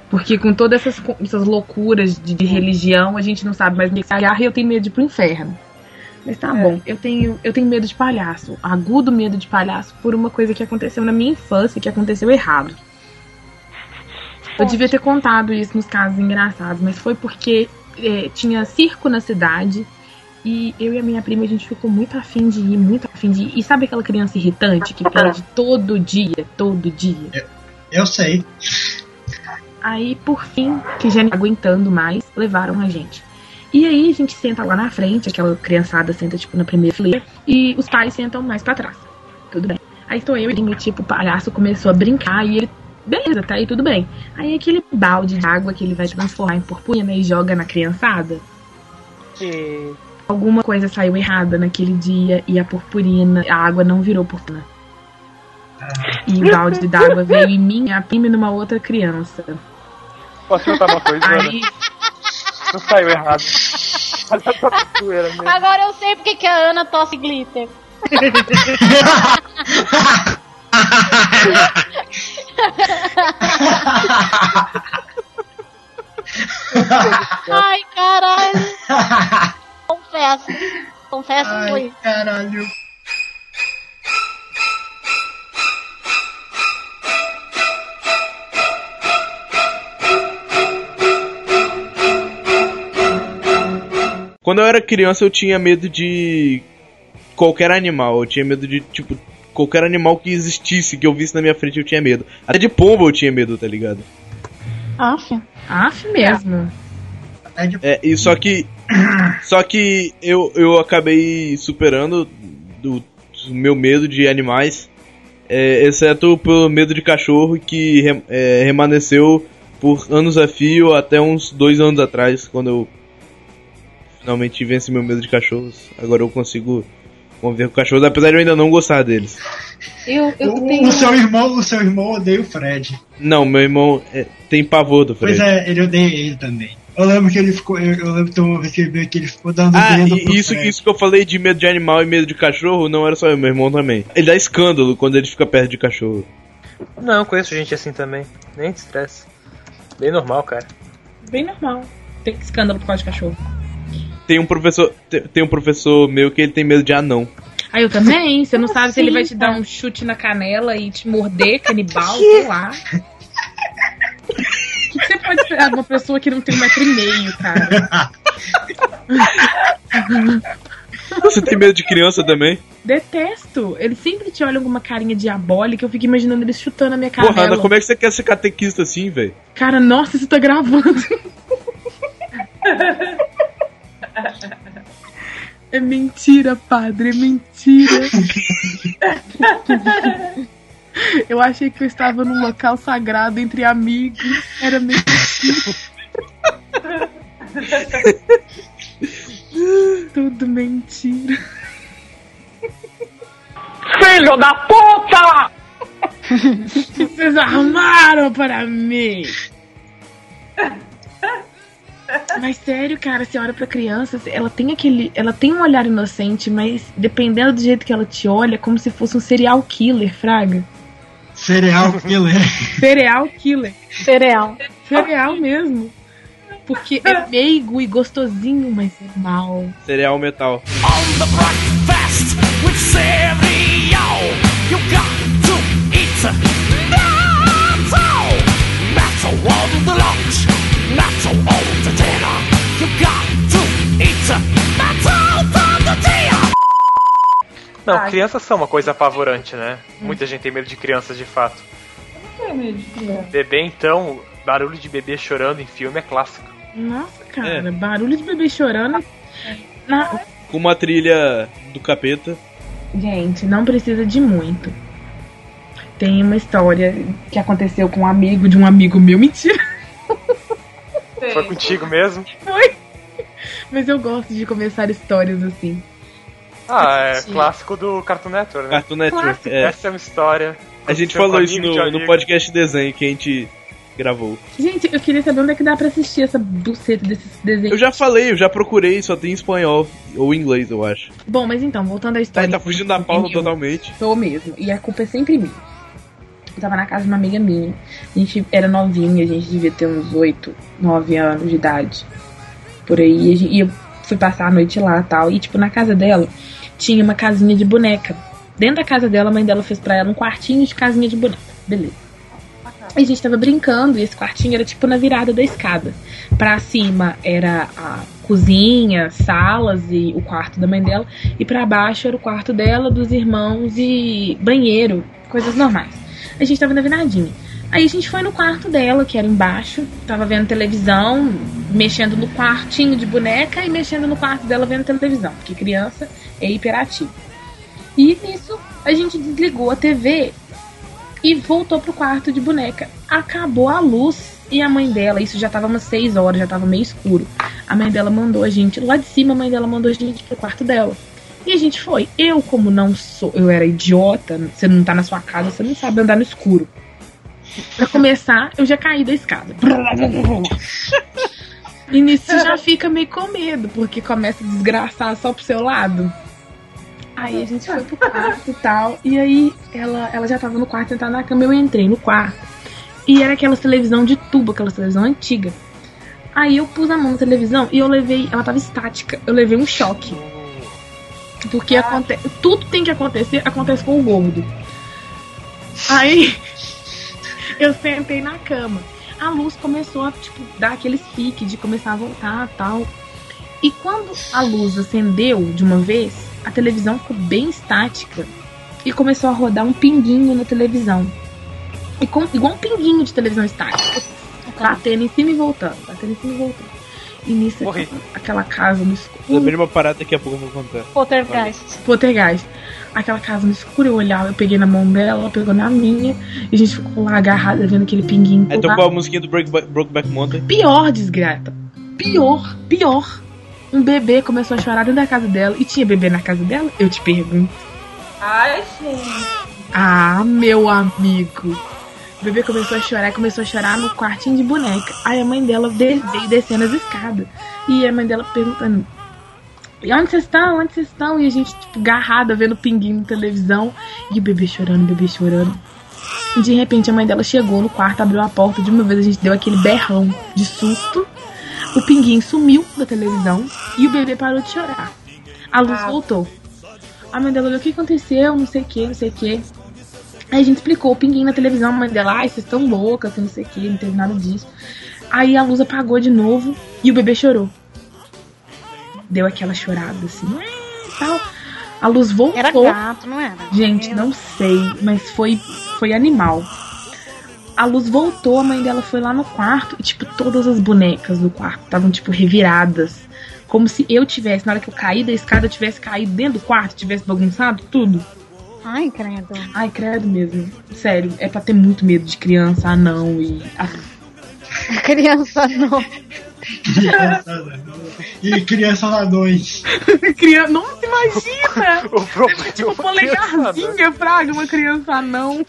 Porque com todas essas, essas loucuras de, de religião, a gente não sabe mais onde se agarra e eu tenho medo de ir pro inferno. Mas tá É. bom, eu tenho, eu tenho medo de palhaço. Agudo medo de palhaço por uma coisa que aconteceu na minha infância, que aconteceu errado. Eu devia ter contado isso nos casos engraçados, mas foi porque é, tinha circo na cidade e eu e a minha prima a gente ficou muito afim de ir, muito afim de ir. E sabe aquela criança irritante que pede todo dia, todo dia? Eu sei. Aí, por fim, que já não aguentando mais, levaram a gente. E aí a gente senta lá na frente, aquela criançada senta tipo na primeira fileira, e os pais sentam mais pra trás. Tudo bem. Aí tô eu e o tipo, o palhaço começou a brincar e ele. Beleza, tá aí tudo bem. Aí aquele balde de água que ele vai transformar em purpurina e joga na criançada. E... Alguma coisa saiu errada naquele dia e a purpurina, a água não virou purpurina. E o balde d'água veio em mim, a prima e numa outra criança. Posso contar uma coisa? Aí Não saiu errado. Agora eu sei porque que a Ana tosse glitter. Ai, caralho. Confesso. Confesso que foi. Ai, caralho. Quando eu era criança eu tinha medo de qualquer animal. Eu tinha medo de, tipo, qualquer animal que existisse, que eu visse na minha frente eu tinha medo. Até de pombo eu tinha medo, tá ligado? Aff. Af mesmo. É de- É, e só que. Só que eu, eu acabei superando do, do meu medo de animais. é, exceto pelo medo de cachorro que re- é, remanesceu por anos a fio até uns dois anos atrás, quando eu finalmente venci meu medo de cachorros. Agora eu consigo conviver com cachorros, apesar de eu ainda não gostar deles. Eu, eu O, tenho. o seu irmão, o seu irmão odeia o Fred. Não, meu irmão é, tem pavor do Fred. Pois é, ele odeia ele também. Eu lembro que ele ficou. Eu, eu lembro que uma vez que ele veio que ele ficou dando Ah, dedo pro isso, Fred. isso que eu falei de medo de animal e medo de cachorro não era só eu, meu irmão também. Ele dá escândalo quando ele fica perto de cachorro. Não, conheço gente assim também. Nem estresse. Bem normal, cara. Bem normal. Tem escândalo por causa de cachorro. Tem um professor, te- tem um professor meu que ele tem medo de anão. Ah, eu também. Você não sabe se ele assim, vai te dar cara? um chute na canela e te morder, canibal, sei lá. O que você pode esperar de uma pessoa que não tem um metro e meio, cara? Você tem medo de criança também? Detesto. Eles sempre te olham com uma carinha diabólica. Eu fico imaginando eles chutando a minha Porra, canela. Ana, como é que você quer ser catequista assim, velho? Cara, nossa, você tá gravando. É mentira, padre, é mentira. Eu achei que eu estava num local sagrado entre amigos. Era assim. Tudo mentira. Filho da puta! vocês armaram para mim? Mas sério, cara, você olha pra criança, ela tem aquele. Ela tem um olhar inocente, mas dependendo do jeito que ela te olha, é como se fosse um serial killer, Fraga. Cereal killer. Serial killer. Cereal. Cereal mesmo. Porque é meigo e gostosinho, mas é mal. Cereal metal. On the breakfast with cereal, you got to eat metal. Metal on the lunch, metal on the dinner. You got to eat metal from the dia. Não, Ai. crianças são uma coisa apavorante, né? Muita gente tem medo de crianças de fato. Não tem medo de criança. Bebê, então, barulho de bebê chorando em filme é clássico. Nossa, cara, É. barulho de bebê chorando. Na- Com uma trilha do capeta. Gente, não precisa de muito. Tem uma história que aconteceu com um amigo de um amigo meu. Mentira, Foi contigo mesmo? foi. Mas eu gosto de começar histórias assim. Ah, é Sim. clássico do Cartoon Network, né? Cartoon Network. Clássico. É. Essa é uma história. A gente com falou isso de no, no podcast de desenho que a gente gravou. Gente, eu queria saber onde é que dá pra assistir essa buceta desses desenhos. Eu já falei, eu já procurei, só tem em espanhol. Ou inglês, eu acho. Bom, mas então, voltando à Tá, história. tá fugindo da pauta totalmente. Sou mesmo. E a culpa é sempre minha. Eu tava na casa de uma amiga minha. A gente era novinha, a gente devia ter uns 8, 9 anos de idade. Por aí. E eu fui passar a noite lá tal. E, tipo, na casa dela tinha uma casinha de boneca. Dentro da casa dela, a mãe dela fez pra ela um quartinho de casinha de boneca. Beleza. E a gente tava brincando e esse quartinho era tipo na virada da escada. Pra cima era a cozinha, salas e o quarto da mãe dela. E pra baixo era o quarto dela, dos irmãos e banheiro, coisas normais. A gente tava na viradinha. Aí a gente foi no quarto dela, que era embaixo, tava vendo televisão, mexendo no quartinho de boneca e mexendo no quarto dela vendo televisão, porque criança é hiperativa. E nisso a gente desligou a TV e voltou pro quarto de boneca. Acabou a luz e a mãe dela, isso já tava umas 6 horas, já tava meio escuro. A mãe dela mandou a gente, lá de cima a mãe dela mandou a gente pro quarto dela. E a gente foi. Eu, como não sou, eu era idiota, você não tá na sua casa, você não sabe andar no escuro. Pra começar, eu já caí da escada. E nisso você já fica meio com medo, porque começa a desgraçar só pro seu lado. Aí a gente foi pro quarto e tal. E aí ela, ela já tava no quarto sentada na cama, eu entrei no quarto. E era aquela televisão de tubo, aquela televisão antiga. Aí eu pus a mão na televisão e eu levei. Ela tava estática. Eu levei um choque. Porque aconte, tudo tem que acontecer, acontece com o gordo. Aí eu sentei na cama. A luz começou a tipo, dar aqueles piques de começar a voltar tal. E quando a luz acendeu de uma vez, a televisão ficou bem estática e começou a rodar um pinguinho na televisão. E com, igual um pinguinho de televisão estática. Batendo em cima e voltando, batendo em cima e voltando. E nisso, Morri. aquela, casa no escuro. Lembrei de uma parada daqui a pouco eu vou contar. Poltergeist. Poltergeist. Aquela casa no escuro, eu olhava, eu peguei na mão dela, ela pegou na minha, e a gente ficou lá agarrada vendo aquele pinguinho. Aí tocou a musiquinha do Brokeback, Brokeback Mountain. Pior, desgrata. Pior, pior. Um bebê começou a chorar dentro da casa dela. E tinha bebê na casa dela? Eu te pergunto. Ai, gente. Ah, meu amigo. O bebê começou a chorar, começou a chorar no quartinho de boneca. Aí a mãe dela de- veio descendo as escadas. E a mãe dela perguntando: E onde vocês estão? Onde vocês estão? E a gente, tipo, garrada, vendo o pinguinho na televisão. E o bebê chorando, o bebê chorando. E de repente a mãe dela chegou no quarto, abriu a porta. De uma vez a gente deu aquele berrão de susto. O pinguinho sumiu da televisão e o bebê parou de chorar. A luz Ah. voltou. A mãe dela olhou o que aconteceu, não sei o que, não sei o que. Aí a gente explicou o pinguinho na televisão, a mãe dela, ai, vocês estão loucas, não sei o que, não teve nada disso. Aí a luz apagou de novo e o bebê chorou. Deu aquela chorada assim, tal. A luz voltou. Era gato, não era? Gente, não sei, mas foi, foi animal. A luz voltou, a mãe dela foi lá no quarto e, tipo, todas as bonecas do quarto estavam, tipo, reviradas. Como se eu tivesse, na hora que eu caí da escada, eu tivesse caído dentro do quarto, tivesse bagunçado tudo. Ai, credo. Ai, credo mesmo. Sério, é pra ter muito medo de criança, anão e. Ah, Criança não. E crianças anões. criança. Nossa, imagina! O problema tipo, polegarzinha, praga, uma criança anão.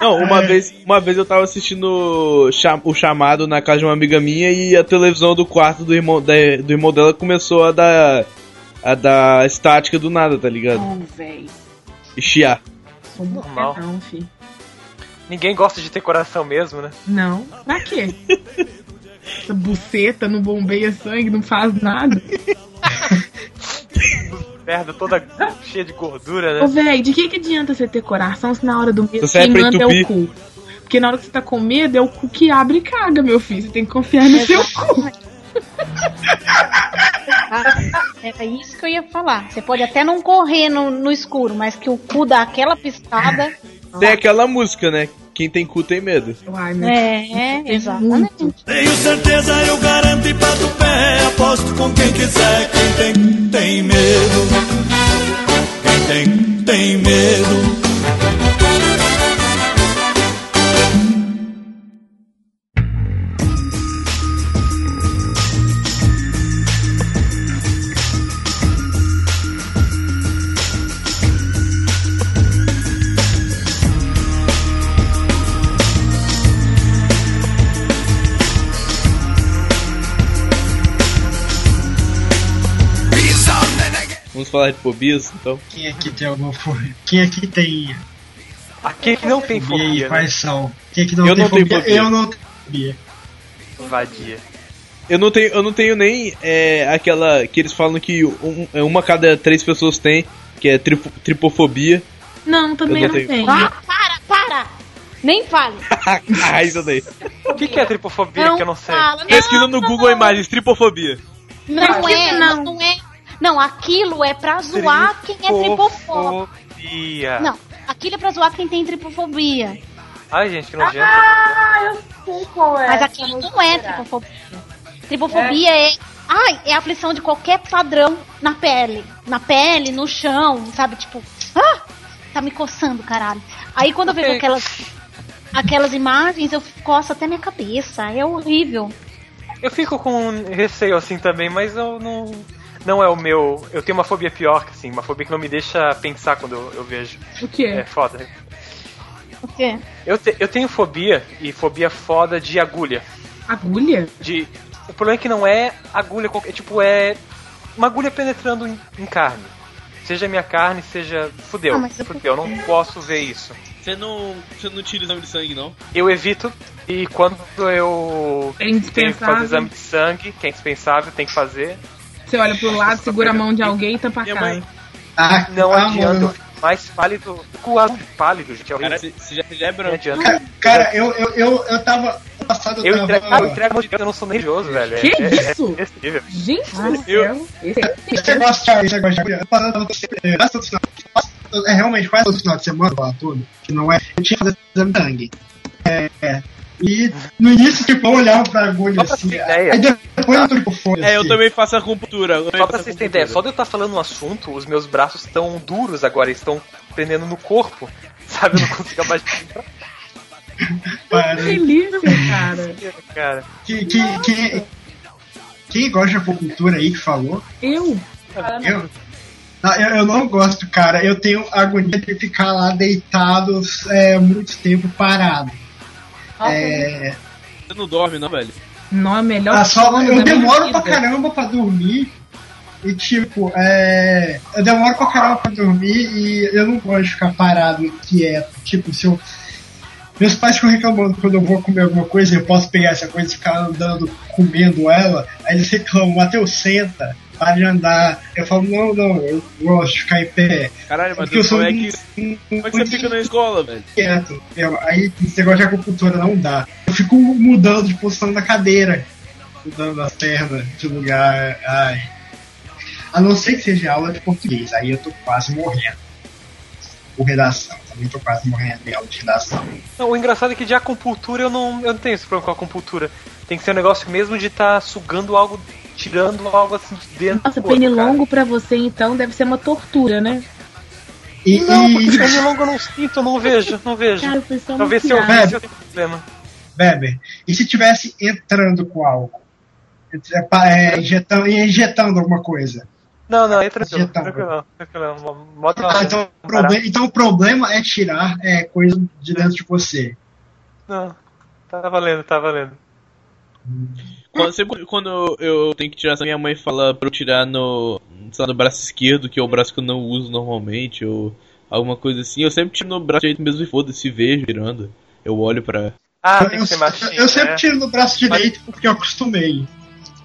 Não, uma vez, uma vez eu tava assistindo o chamado na casa de uma amiga minha e a televisão do quarto do irmão, da- do irmão dela começou a dar. A dar estática do nada, tá ligado? Oh, véi. E chiar. Normal. não, fi. Ninguém gosta de ter coração mesmo, né? Não. Pra quê? Essa buceta não bombeia sangue, não faz nada. Merda toda cheia de gordura, Ô, né? véi, de que, que adianta você ter coração se na hora do medo Você é quem manda é o cu? Porque na hora que você tá com medo, é o cu que abre e caga, meu filho. Você tem que confiar no seu cu. Era isso que eu ia falar. Você pode até não correr no, no escuro, mas que o cu dá aquela piscada. Tem aquela música, né? Quem tem cu tem medo. Uai, meu É, exatamente. Tenho certeza, eu garanto e bato o pé. Aposto com quem quiser. Quem tem, tem medo. Quem tem, tem medo. Vamos falar de fobias, então. Quem aqui tem alguma fobia? Quem aqui tem Aqui que não tem fobia? E fobia, né? quais são? Quem aqui não Eu tem não tenho fobia? fobia. Eu não tenho fobia. Vadia. Eu não tenho, eu não tenho nem é, aquela que eles falam que um- é uma cada três pessoas tem, que é tripo- tripofobia. Não, também Eu não não tenho. tem. Ah, para, para! Nem fale. ah, isso daí. O que, que é tripofobia que eu não sei? fala. Não, Pesquisa no Google Imagens, tripofobia. Não Aquilo é, não. não. não é. Não, aquilo é pra zoar quem é. Tripofobia. Não, aquilo é pra zoar quem tem tripofobia. Ai, gente, que nojento. Ah, eu sei qual é. Mas aquilo não é tripofobia. Tripofobia é. Ai, é a aflição de qualquer padrão na pele. Na pele, no chão, sabe? Tipo, ah! Tá me coçando, caralho. Aí quando eu vejo aquelas. Aquelas imagens, eu coço até minha cabeça. É horrível. Eu fico com receio assim também, mas eu não. Não é o meu. Eu tenho uma fobia pior, que, assim, uma fobia que não me deixa pensar quando eu, eu vejo. O que É é? foda. O quê? Eu, te- eu tenho fobia, e fobia foda de agulha. Agulha? De. O problema é que não é agulha qualquer. Tipo, é. Uma agulha penetrando em, em carne. Seja minha carne, seja. Fudeu. Ah, mas eu- Fudeu, eu não posso ver isso. Você não, você não tira exame de sangue, não? Eu evito, e quando eu É tenho que fazer exame de sangue, que é indispensável, tem que fazer. Você olha pro lado, segura a mão de alguém e tampa a cara. Ah, Não adianta, eu mais pálido. Com azul pálido, gente. É Cara, você já, você já é Não branco. adianta. Ca- Cara, eu, eu, eu, eu tava. Passado eu, Eu entrego, tava. eu entrego mão de Deus, eu não sou nem religioso, velho. É- Que é, isso? É, nível. Gente do Eu- céu. Esse é negócio de esse negócio eu tava- é, todo É realmente quase todo final de semana, lá tudo, que não é. Eu tinha que fazer exame de sangue. É, é. E no início, tipo, eu olhava pra agulha Só assim. Aí depois eu tô fone. É, eu assim. também faço acupuntura. eu também Só pra vocês terem ideia, só de eu estar falando um assunto, os meus braços estão duros agora, estão prendendo no corpo. Sabe, eu não consigo abaixar. Para- delícia, cara. Cara, Que, que, que, quem gosta de acupuntura aí que falou? Eu? Eu, não, eu, eu não gosto, cara. Eu tenho agonia de ficar lá deitado é, muito tempo parado. É, Você não dorme, não, velho? Não é melhor ah, só, eu minha demoro pra vida. caramba pra dormir. E tipo, é, eu demoro pra caramba pra dormir e eu não gosto de ficar parado quieto. Tipo, se eu. Meus pais ficam reclamando quando eu vou comer alguma coisa, eu posso pegar essa coisa e ficar andando, comendo ela. Aí eles reclamam, Matheus, senta, para de andar. Eu falo, não, não, eu gosto de ficar em pé. Caralho, mas Porque eu sou como é que, como é que você fica na escola, velho? quieto. Aí esse negócio de acupuntura não dá. Eu fico mudando de posição na cadeira, mudando as pernas de lugar. Ai. A não ser que seja aula de português, aí eu tô quase morrendo. Por redação, também tô quase morrendo em aula de redação. Não, o engraçado é que de acupuntura eu não, eu não tenho esse problema com a acupuntura. Tem que ser um negócio mesmo de estar sugando algo tirando algo assim de dentro Nossa, do corpo, pernilongo pra você então deve ser uma tortura, né? E. Não, porque pernilongo eu não sinto, eu não vejo, não vejo. Cara, Talvez se eu visse eu tenho problema. Weber, e se tivesse entrando com álcool? É, é, injetando, injetando alguma coisa? Não, não, é tranquilo, Injetando. tranquilo, tranquilo. Bota Ah, então, o problema, então o problema é tirar é, coisa de dentro de você. Não, tá valendo, tá valendo. Quando, sempre quando eu tenho que tirar, essa minha mãe fala pra eu tirar no, sei lá, no braço esquerdo, que é o braço que eu não uso normalmente, ou alguma coisa assim, eu sempre tiro no braço direito mesmo e foda-se, vejo tirando. Eu olho pra. Ah, eu, tem que ser machinho, eu sempre né? tiro no braço direito porque eu acostumei.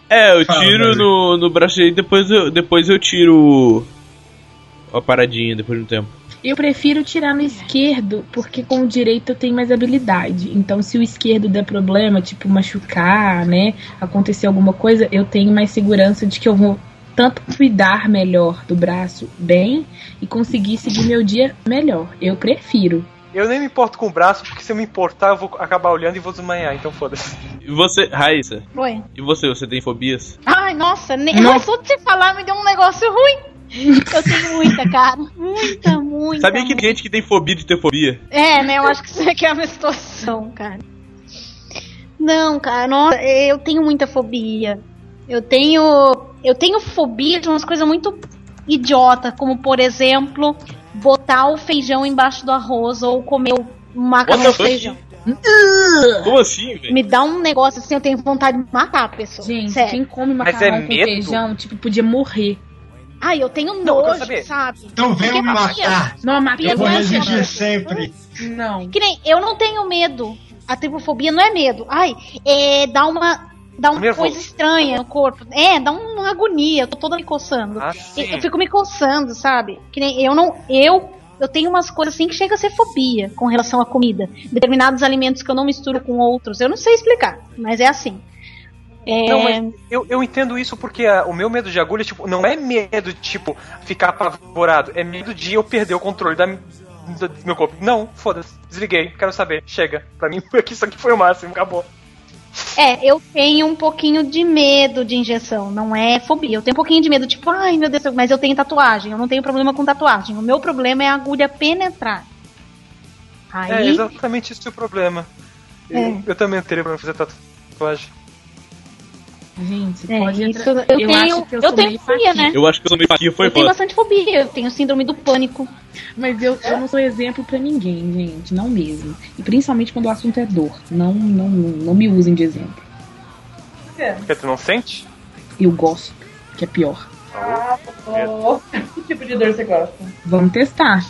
É, eu tiro velho. no, no braço direito, depois eu, depois eu tiro a paradinha depois de um tempo. Eu prefiro tirar no esquerdo, porque com o direito eu tenho mais habilidade. Então, se o esquerdo der problema, tipo machucar, né, acontecer alguma coisa, eu tenho mais segurança de que eu vou tanto cuidar melhor do braço bem e conseguir seguir meu dia melhor. Eu prefiro. Eu nem me importo com o braço, porque se eu me importar, eu vou acabar olhando e vou desmanhar, então foda-se. E você, Raíssa, Oi. e você, você tem fobias? Ai, nossa, ne... Não. Só de você falar me deu um negócio ruim. Eu tenho muita, cara. Muita, muita. Sabia que muita. tem gente que tem fobia de ter fobia? É, né? Eu acho que isso aqui é uma situação, cara. Não, cara, nossa, eu tenho muita fobia. Eu tenho. Eu tenho fobia de umas coisas muito idiota, como por exemplo, botar o feijão embaixo do arroz ou comer o macarrão the feijão. Como assim, velho? Me dá um negócio assim, eu tenho vontade de matar a pessoa. Gente, Sério. quem come Mas macarrão é com medo? feijão, tipo, podia morrer. Ai, eu tenho Não, nojo, saber. sabe? Então venham me Porque, matar. Não, matar Eu vou Não, resistir não. sempre. Não. Que nem, eu não tenho medo. A tripofobia não é medo. Ai, é. Dá uma. Dá uma Nervoso. coisa estranha no corpo. É, dá uma agonia. Eu tô toda me coçando. Ah, Eu, eu fico me coçando, sabe? Que nem eu não. Eu. Eu tenho umas coisas assim que chega a ser fobia com relação à comida. Determinados alimentos que eu não misturo com outros. Eu não sei explicar, mas é assim. É, Não, mas eu, eu entendo isso porque ah, o meu medo de agulha, tipo, não é medo de, tipo, ficar apavorado. É medo de eu perder o controle da, do meu corpo. Não, foda-se. Desliguei, quero saber. Chega. Pra mim, isso aqui foi o máximo, acabou. É, eu tenho um pouquinho de medo de injeção, não é fobia. Eu tenho um pouquinho de medo, tipo, ai meu Deus, mas eu tenho tatuagem, eu não tenho problema com tatuagem. O meu problema é a agulha penetrar. É Aí, exatamente esse o problema. Eu, É. eu também teria pra fazer tatuagem. Gente, É, pode isso entrar. eu tenho- acho que eu, eu tenho fobia, né? Eu acho que eu sou meio faquinha, foi eu tenho bastante fobia, eu tenho síndrome do pânico. Mas eu, eu não sou exemplo pra ninguém, gente. Não mesmo. E principalmente quando o assunto é dor. Não, não, não me usem de exemplo. Por quê? Porque tu não sente? Eu gosto, que é pior. Ah, oh. Que tipo de dor você gosta? Vamos testar.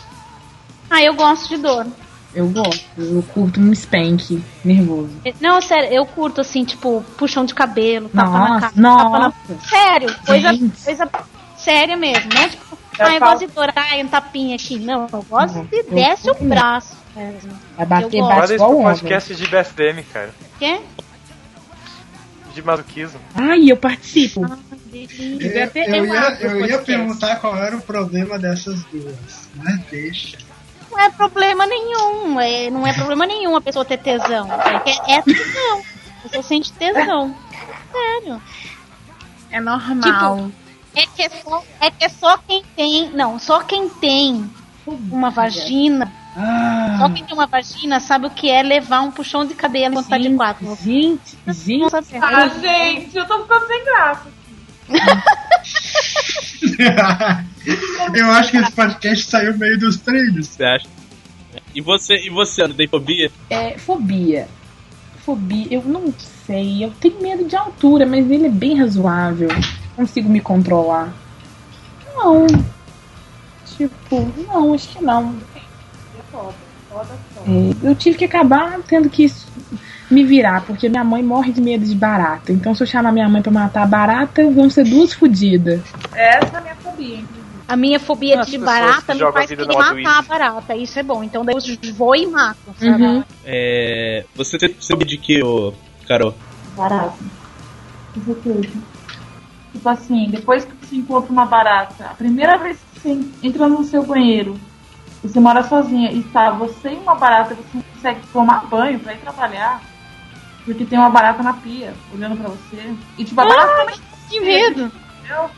Ah, eu gosto de dor. Eu gosto. Eu curto um spank nervoso. Não, sério, eu curto assim, tipo, puxão de cabelo, tapa na Nossa, cara. tapa na... nossa. Sério, coisa, Gente. coisa séria mesmo. Não tipo, Já ah, eu gosto de dor, ai, um tapinha aqui. Não, eu gosto Não, de eu desce o braço. mesmo. Vai bater, Eu gosto. bate igual pro homem. podcast de BSDM, cara. Quê? De masoquismo. Ai, eu participo. Ah. Eu, eu eu ia, eu ia perguntar qual era o problema dessas duas. Mas deixa. Não é problema nenhum. É, não é problema nenhum a pessoa ter tesão. É, que é, é tesão. A pessoa sente tesão. Sério. É normal. É que é só, é que é só quem tem. Não, só quem tem uma vagina. Só Ah, quem tem uma vagina sabe o que é levar um puxão de cabelo quando tá de quatro. gente, gente. Ah, gente, eu tô ficando sem graça. eu acho que esse podcast saiu meio dos trilhos. Você acha? E você, e você, Ana, tem fobia? É, fobia. Fobia, eu não sei. Eu tenho medo de altura, mas ele é bem razoável. Consigo me controlar. Não. Tipo, não, acho que não. É, eu tive que acabar tendo que me virar, porque minha mãe morre de medo de barata. Então, se eu chamar minha mãe pra matar a barata, vão ser duas fodidas. Essa é a minha fobia, inclusive. A minha fobia As de barata que me faz querer matar a barata. Isso é bom. Então daí eu vou e mato. sabe? Uhum. É. Você tem fobia de que, ô, Carol? Barata. Isso tudo. Tipo assim, depois que você encontra uma barata, a primeira vez que você entra no seu banheiro, você mora sozinha e tá você e uma barata, você não consegue tomar banho pra ir trabalhar, porque tem uma barata na pia, olhando pra você. E tipo, a barata também Que medo! Eu,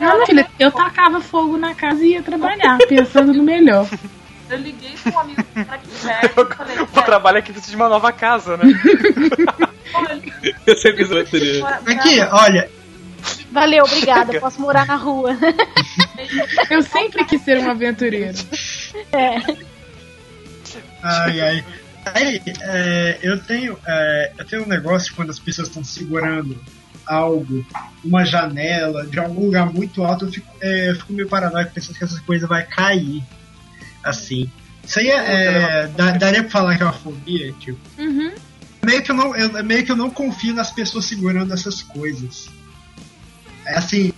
Não, filha, eu tacava fogo na casa e ia trabalhar, pensando no melhor. eu liguei pra um amigo que aqui perto e falei, O trabalho é que precisa de uma nova casa, né? Eu sempre sou bateria. Aqui, olha, Valeu, obrigada. eu Posso morar na rua. Eu sempre quis ser um aventureiro. Ai, ai. Aí, é, eu tenho é, eu tenho um negócio quando as pessoas estão segurando algo, uma janela, de algum lugar muito alto, eu fico, é, eu fico meio paranoico pensando que essa coisa vai cair. Assim. Isso aí é, é, dá- daria pra falar que é uma fobia, tipo. Uhum. Meio que eu não, eu, meio que eu não confio nas pessoas segurando essas coisas. É assim,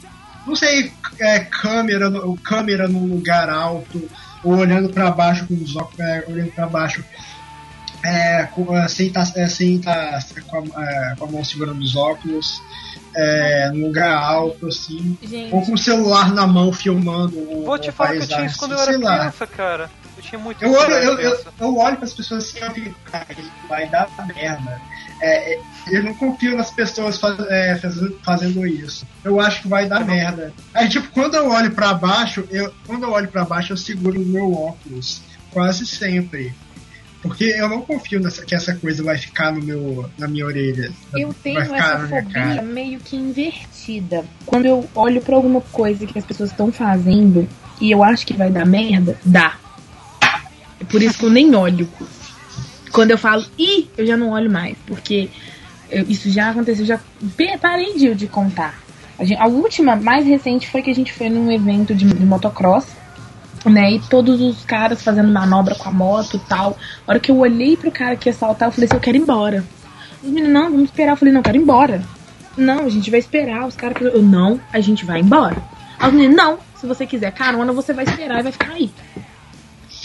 não sei, é, câmera, câmera num lugar alto, ou olhando pra baixo com os óculos, é, olhando pra baixo é, com, é, sem estar é, sem tá, com, a, é, com a mão segurando os óculos, é, num lugar alto, assim, Gente, ou com o celular na mão filmando o Vou te falar que eu tinha paisagem, isso quando eu sei era lá. criança, cara. Eu tinha muito Eu olho, eu, eu, eu olho para as pessoas assim e fico, cara, isso vai dar merda. É, é, eu não confio nas pessoas faz- é, fazendo, fazendo isso. Eu acho que vai dar merda. Aí, tipo, quando eu olho para baixo, eu, quando eu olho para baixo, eu seguro o meu óculos. Quase sempre. Porque eu não confio nessa, que essa coisa vai ficar no meu, na minha orelha. eu tenho essa fobia meio que invertida. Quando eu olho pra alguma coisa que as pessoas estão fazendo e eu acho que vai dar merda, dá. É por isso que eu nem olho. Quando eu falo, ih, eu já não olho mais. Porque eu- isso já aconteceu, já parei de, de contar. A, gente- a última, mais recente, foi que a gente foi num evento de, de motocross. Né, e todos os caras fazendo manobra com a moto e tal. A hora que eu olhei pro cara que ia saltar, eu falei assim, eu quero ir embora. Os meninos, não, vamos esperar. Eu falei, não, eu quero ir embora. Não, a gente vai esperar. Os caras, eu, não, a gente vai embora. Os meninos, não, se você quiser carona, você vai esperar e vai ficar aí.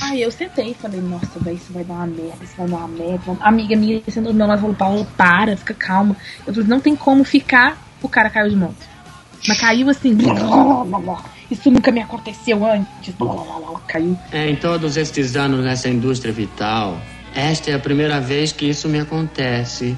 Aí eu sentei e falei, nossa, velho, isso vai dar uma merda, isso vai dar uma merda. A amiga minha sentou do meu lado falou, Paulo, para, fica calma. Eu falei, não tem como ficar, o cara caiu de moto. Mas caiu assim, isso nunca me aconteceu antes. Caiu. É, em todos estes anos nessa indústria vital, esta é a primeira vez que isso me acontece.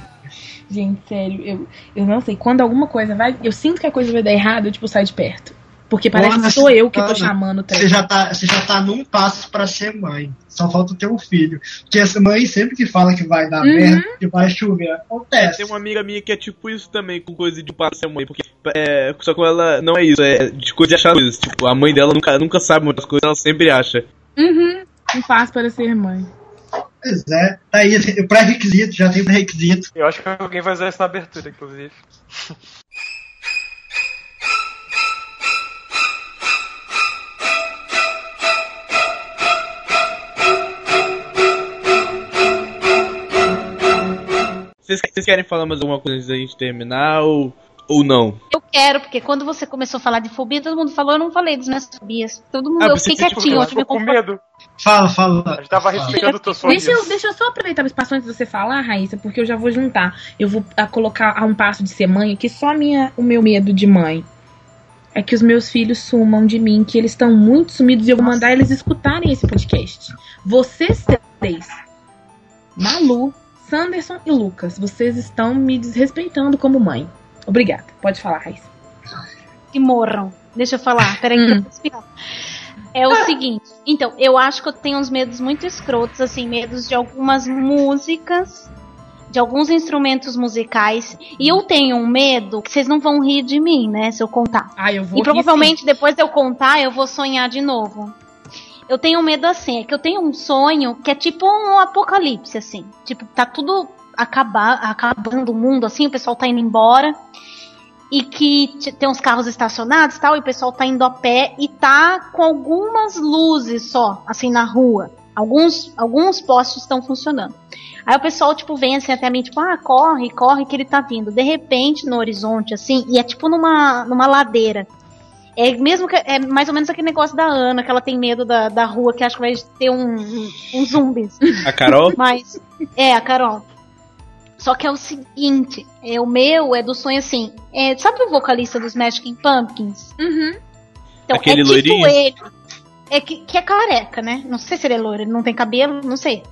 Gente, sério, eu, eu não sei. Quando alguma coisa vai. Eu sinto que a coisa vai dar errado, eu tipo, saio de perto. Porque parece Ana, que sou eu que tô chamando o trem. Você já, tá, você já tá num passo pra ser mãe. Só falta ter um filho. Porque essa mãe sempre que fala que vai dar Uhum. merda, que vai chover, acontece. Tem uma amiga minha que é tipo isso também, com coisa de passar ser mãe, porque é, só que ela não é isso, é de coisa de achar coisas. Tipo, a mãe dela nunca, nunca sabe muitas coisas, ela sempre acha. Uhum. Um passo para ser mãe. Pois é, tá aí, o pré-requisito, já tem pré-requisito. Eu acho que alguém vai usar isso na abertura, inclusive. Vocês, vocês querem falar mais alguma coisa antes da gente terminar ou, ou não? Eu quero, porque quando você começou a falar de fobia, todo mundo falou, eu não falei das minhas fobias. Todo mundo, Ah, eu fiquei ficou- quietinho, eu tive ficou com medo. Fala, fala. A gente tava respeitando teus sonhos. Deixa eu, deixa eu só aproveitar o espaço antes de você falar, Raíssa, porque eu já vou juntar. Eu vou ah, colocar a um passo de ser mãe que só a minha, o meu medo de mãe é que os meus filhos sumam de mim, que eles estão muito sumidos e eu vou mandar eles escutarem esse podcast. Vocês três, Malu, Sanderson e Lucas, vocês estão me desrespeitando como mãe. Obrigada. Pode falar, Raíssa. que morram. Deixa eu falar, peraí que eu respirar. É o seguinte, então, eu acho que eu tenho uns medos muito escrotos, assim, medos de algumas músicas, de alguns instrumentos musicais, e eu tenho um medo que vocês não vão rir de mim, né, se eu contar. Ah, eu vou E provavelmente depois de eu contar, eu vou sonhar de novo. Eu tenho medo assim, é que eu tenho um sonho que é tipo um apocalipse, assim. Tipo, tá tudo acabar, acabando o mundo, assim, o pessoal tá indo embora. E que tem uns carros estacionados e tal, e o pessoal tá indo a pé e tá com algumas luzes só, assim, na rua. Alguns, alguns postes estão funcionando. Aí o pessoal, tipo, vem assim até mim, tipo, ah, corre, corre que ele tá vindo. De repente, no horizonte, assim, e é tipo numa, numa ladeira. É mesmo que é mais ou menos aquele negócio da Ana, que ela tem medo da, da rua, que acha que vai ter um, um, um zumbis. A Carol? Mas, é, a Carol. Só que é o seguinte, é, o meu é do sonho assim. É, sabe o vocalista dos Smashing Pumpkins? Uhum. Então, Aquele é tipo loirinho? ele. É que, que é careca, né? Não sei se ele é loiro, ele não tem cabelo, não sei.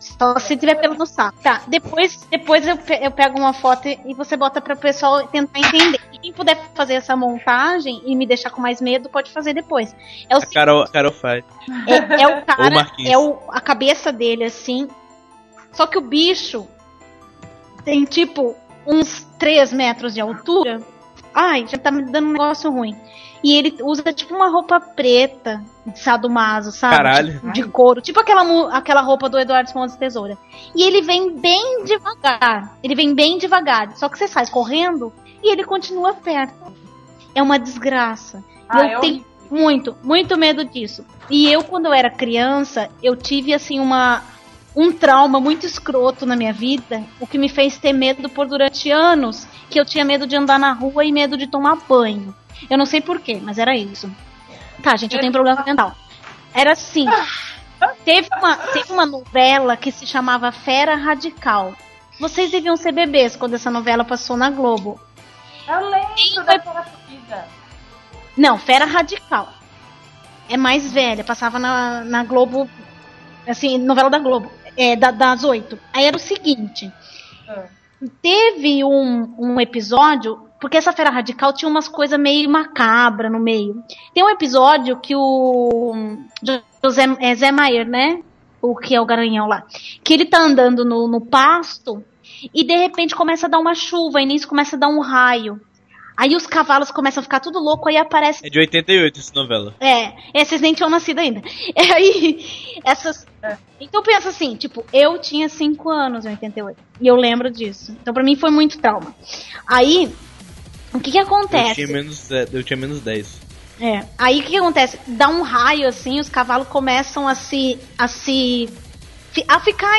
Só se tiver pelo no saco. Tá, depois, depois eu, pe- eu pego uma foto e você bota para o pessoal tentar entender. E quem puder fazer essa montagem e me deixar com mais medo, pode fazer depois. É o A Carol, a Carol faz. é, é o cara, Marquinhos. é o, a cabeça dele assim. Só que o bicho tem tipo uns 3 metros de altura. Ai, já tá me dando um negócio ruim. E ele usa tipo uma roupa preta de sadomaso, sabe? Caralho. Tipo, De couro. Tipo aquela, aquela roupa do Eduardo de Tesoura. E ele vem bem devagar. Ele vem bem devagar. Só que você sai correndo e ele continua perto. É uma desgraça. Ah, eu é tenho muito, muito medo disso. E eu, quando eu era criança, eu tive assim uma um trauma muito escroto na minha vida, o que me fez ter medo por durante anos, que eu tinha medo de andar na rua e medo de tomar banho. Eu não sei porquê, mas era isso. Tá, gente, eu tenho problema mental. Era assim. Teve uma, teve uma novela que se chamava Fera Radical. Vocês deviam ser bebês quando essa novela passou na Globo. Eu lembro daquela comida. Não, Fera Radical. É mais velha, passava na, na Globo, assim, novela da Globo, é, da- das oito. Aí era o seguinte: teve um, um episódio, porque essa Fera Radical tinha umas coisas meio macabra no meio. Tem um episódio que o José é Zé Maier, né? O que é o garanhão lá. Que ele tá andando no, no pasto e de repente começa a dar uma chuva, e nisso começa a dar um raio. Aí os cavalos começam a ficar tudo louco, aí aparece. É de 88 essa novela. É, esses nem tinham nascido ainda. E aí, essas. Então pensa assim, tipo, eu tinha 5 anos em 88. E eu lembro disso. Então pra mim foi muito trauma. Aí, o que que Eu acontece? tinha menos, é, eu tinha menos 10. É. Aí o que, que acontece? Dá um raio assim, os cavalos começam a se. a se. a ficar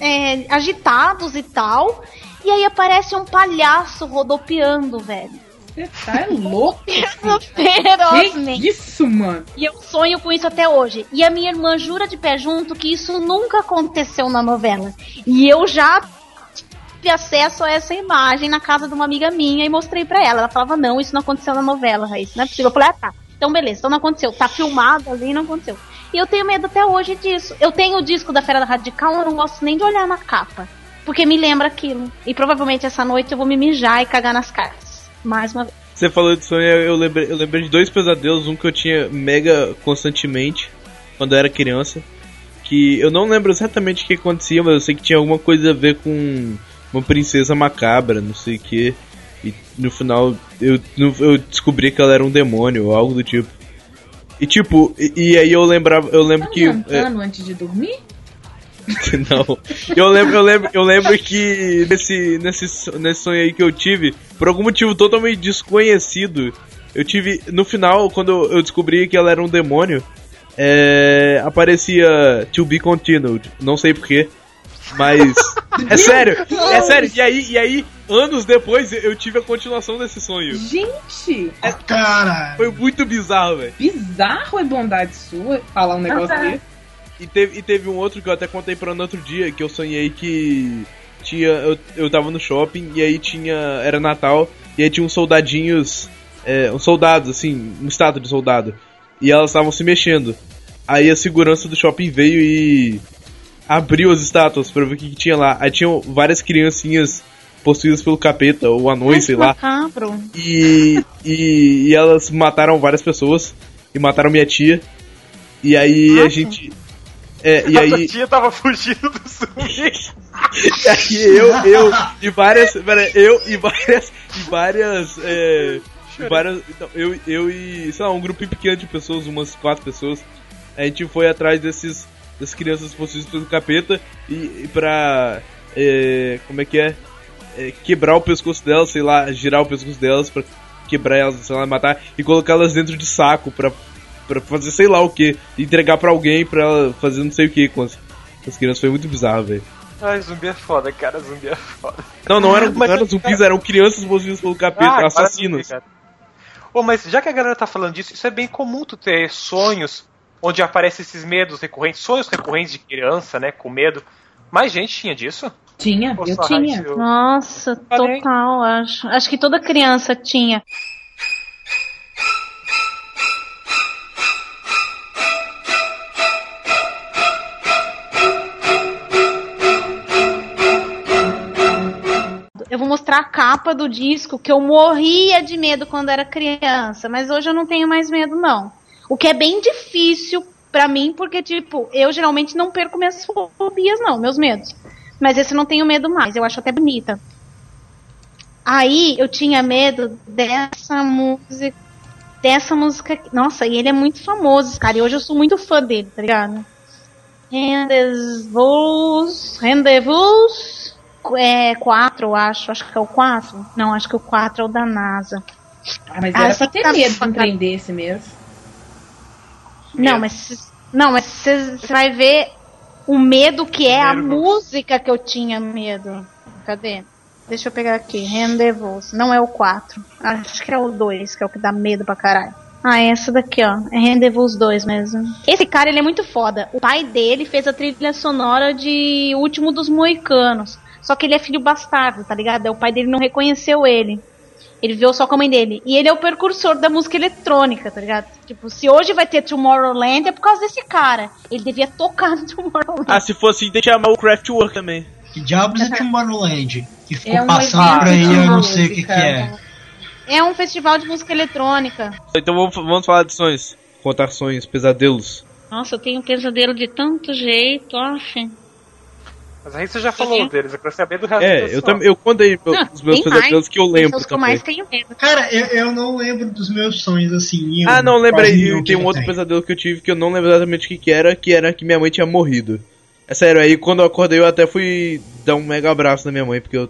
é, agitados e tal. E aí aparece um palhaço rodopiando, velho. Você tá louco? Ferozmente. Que isso, mano? E eu sonho com isso até hoje. E a minha irmã jura de pé junto que isso nunca aconteceu na novela. E eu já tive acesso a essa imagem na casa de uma amiga minha e mostrei pra ela. Ela falava: Não, isso não aconteceu na novela, Raíssa. Não é possível. Eu falei: Ah, tá. Então, beleza. Então não aconteceu. Tá filmado ali não aconteceu. E eu tenho medo até hoje disso. Eu tenho o disco da Fera Radical, eu não gosto nem de olhar na capa. Porque me lembra aquilo. E provavelmente essa noite eu vou me mijar e cagar nas cartas. Mais uma vez. Você falou de sonho, eu lembrei, eu lembrei de dois pesadelos, um que eu tinha mega constantemente quando eu era criança, que eu não lembro exatamente o que acontecia, mas eu sei que tinha alguma coisa a ver com uma princesa macabra, não sei o que. E no final eu, eu descobri que ela era um demônio ou algo do tipo. E tipo, e, e aí eu lembrava, eu lembro Tá que é, antes de dormir? não. Eu lembro, eu lembro, eu lembro que nesse, nesse, nesse sonho aí que eu tive, por algum motivo totalmente desconhecido, eu tive. No final, quando eu- eu descobri que ela era um demônio, é, aparecia To Be Continued. Não sei porquê. Mas. É sério! É sério! E aí, e aí, anos depois, eu tive a continuação desse sonho. Gente! Cara! Foi muito bizarro, velho. Bizarro é bondade sua falar um negócio desse. E teve, e teve um outro que eu até contei pra no outro dia, que eu sonhei que tinha. Eu, eu tava no shopping e aí tinha. Era Natal, e aí tinha uns soldadinhos. É, uns soldados, assim, um estátua de soldado. E elas estavam se mexendo. Aí a segurança do shopping veio e abriu as estátuas pra ver o que, que tinha lá. Aí tinham várias criancinhas possuídas pelo capeta, ou anões, sei lá. Macabro. E, e, e elas mataram várias pessoas. E mataram minha tia. E aí a Nossa. gente. É, e a aí, sua tia tava fugindo do zumbi. e aí eu, eu e várias. Pera, eu e várias. E várias. É, e várias então, eu, eu e. sei lá, um grupo pequeno de pessoas, umas quatro pessoas. A gente foi atrás desses. Das crianças possuídas pelo capeta e, e pra. é, como é que é? É, Quebrar o pescoço delas, sei lá, girar o pescoço delas pra quebrar elas, sei lá, matar e colocá-las dentro de saco pra, pra fazer sei lá o que, entregar pra alguém pra ela fazer não sei o que com as, as crianças. Foi muito bizarro, velho. Ai, zumbi é foda, cara, zumbi é foda. Não, não eram, não eram zumbis, eram crianças possuídas pelo capeta, Ah, assassinos. Ô, mas já que a galera tá falando disso, isso é bem comum tu ter sonhos onde aparecem esses medos recorrentes, sonhos recorrentes de criança, né? Com medo. Mas gente tinha disso? Tinha, Nossa, eu tinha. Eu... Nossa, total, acho. Acho que toda criança tinha. Eu vou mostrar a capa do disco que eu morria de medo quando era criança, mas hoje eu não tenho mais medo não. O que é bem difícil pra mim, porque, tipo, eu geralmente não perco minhas fobias, não, meus medos. Mas esse eu não tenho medo mais, eu acho até bonita. Aí eu tinha medo dessa música. Dessa música. Nossa, e ele é muito famoso, cara. E hoje eu sou muito fã dele, tá ligado? Rendezvous. Rendezvous. É 4, eu acho. Acho que é o 4. Não, acho que o 4 é o da NASA. Ah, mas Ah, era você pra ter tá medo de trem desse mesmo. Não, mas. Não, mas você vai ver o medo que é a música que eu tinha medo. Cadê? Deixa eu pegar aqui. Rendezvous. Não é o 4. Acho que é o 2, que é o que dá medo pra caralho. Ah, é essa daqui, ó. É Rendezvous 2 mesmo. Esse cara, ele é muito foda. O pai dele fez a trilha sonora de Último dos Moicanos. Só que ele é filho bastardo, tá ligado? O pai dele não reconheceu ele. Ele viveu só com a mãe dele. E ele é o precursor da música eletrônica, tá ligado? Tipo, se hoje vai ter Tomorrowland é por causa desse cara. Ele devia tocar no Tomorrowland. Ah, se for assim, tem que chamar o Kraftwerk também. Que diabos é Tomorrowland? Que ficou É um passando por aí, eu não sei o que, que é. É um festival de música eletrônica. Então vamos, vamos falar de sonhos. Contar sonhos, pesadelos. Nossa, eu tenho pesadelo de tanto jeito, oxe. Mas aí você já falou deles, eu quero saber do resto do É, eu também eu contei Não, os meus pesadelos que eu lembro os que eu mais tenho medo. Cara, eu, eu não lembro dos meus sonhos assim. Ah, não, lembrei. Tem um outro pesadelo que eu tive que eu não lembro exatamente o que, que era, que era que minha mãe tinha morrido. É sério, aí quando eu acordei eu até fui dar um mega abraço na minha mãe, porque eu,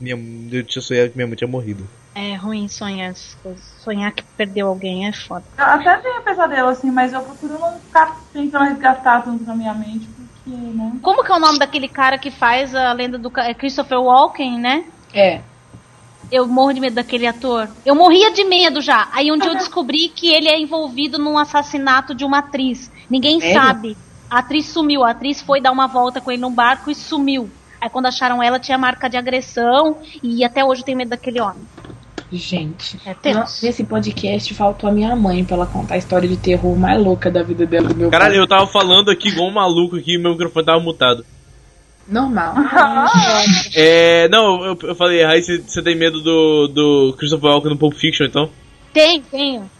minha, eu tinha sonhado que minha mãe tinha morrido. É ruim sonhar essas coisas. Sonhar que perdeu alguém é foda. Eu até tenho pesadelo, assim, mas eu procuro não ficar tentando resgatar tanto na minha mente, né? Como que é o nome daquele cara que faz a lenda do é Christopher Walken, né? É. Eu morro de medo daquele ator. Eu morria de medo já. Aí um dia eu descobri que ele é envolvido num assassinato de uma atriz. Ninguém Sério? sabe. A atriz sumiu. A atriz foi dar uma volta com ele num barco e sumiu. Aí quando acharam ela, tinha marca de agressão. E até hoje eu tenho medo daquele homem. Gente, É tenso. nesse podcast faltou a minha mãe pra ela contar a história de terror mais louca da vida dela do meu Caralho, pai. eu tava falando aqui igual um maluco aqui e meu microfone tava mutado. Normal. É. Não, eu, eu falei, aí você tem medo do, do Christopher Walken no Pulp Fiction, então? Tenho, tenho.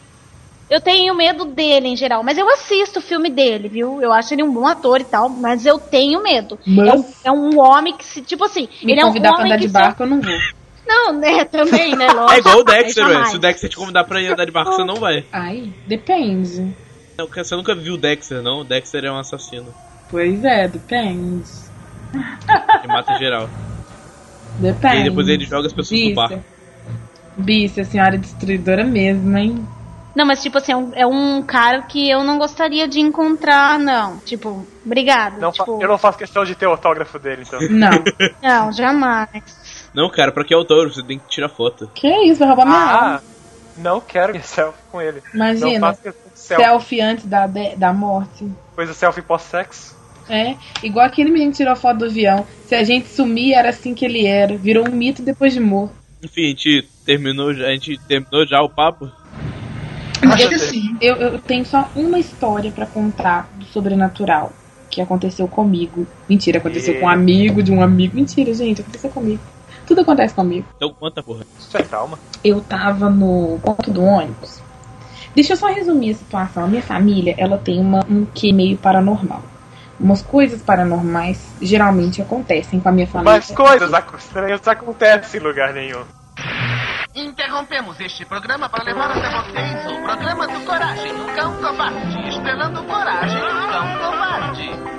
Eu tenho medo dele em geral, mas eu assisto o filme dele, viu? Eu acho ele um bom ator e tal, mas eu tenho medo. Mas- É, um, é um homem que se. Tipo assim, Me ele é um convidar pra homem andar de se- barco, eu não vou. Não, né? Também, né? Lógico. É igual o Dexter, velho. Se o Dexter te convidar pra ir andar de barco, você não vai. Ai, depende. Não, porque Você nunca viu o Dexter, não? O Dexter é um assassino. Pois é, depende. Que mata geral. Depende. E depois ele joga as pessoas no Bicha. barco. Bicha, a senhora é destruidora mesmo, hein? Não, mas tipo assim, é um, é um cara que eu não gostaria de encontrar, não. Tipo, obrigado. Não tipo, Eu não faço questão de ter o autógrafo dele, então. Não. não, jamais. Não, cara, pra que autógrafo? Você tem que tirar foto. que isso, vai roubar minha alma. Ah, não quero selfie com ele. Não Imagina, selfie. selfie antes da, de- da morte. Coisa selfie pós-sexo. É, igual aquele menino que tirou foto do avião. Se a gente sumir, era assim que ele era. Virou um mito depois de morto. Enfim, a gente terminou já, a gente terminou já o papo. Acho que sim. Eu, eu tenho só uma história pra contar do sobrenatural que aconteceu comigo. Mentira, aconteceu E- com um amigo de um amigo. Mentira, gente, aconteceu comigo. Tudo acontece comigo. Então conta, porra. Isso é trauma. Eu tava no ponto do ônibus. Deixa eu só resumir a situação. A minha família, ela tem uma, um quê meio paranormal. Umas coisas paranormais geralmente acontecem com a minha família. Mas coisas estranhas acontecem em lugar nenhum. Interrompemos este programa para levar até vocês o programa do Coragem, o Cão Covarde, estrelando Coragem, o Cão Covarde.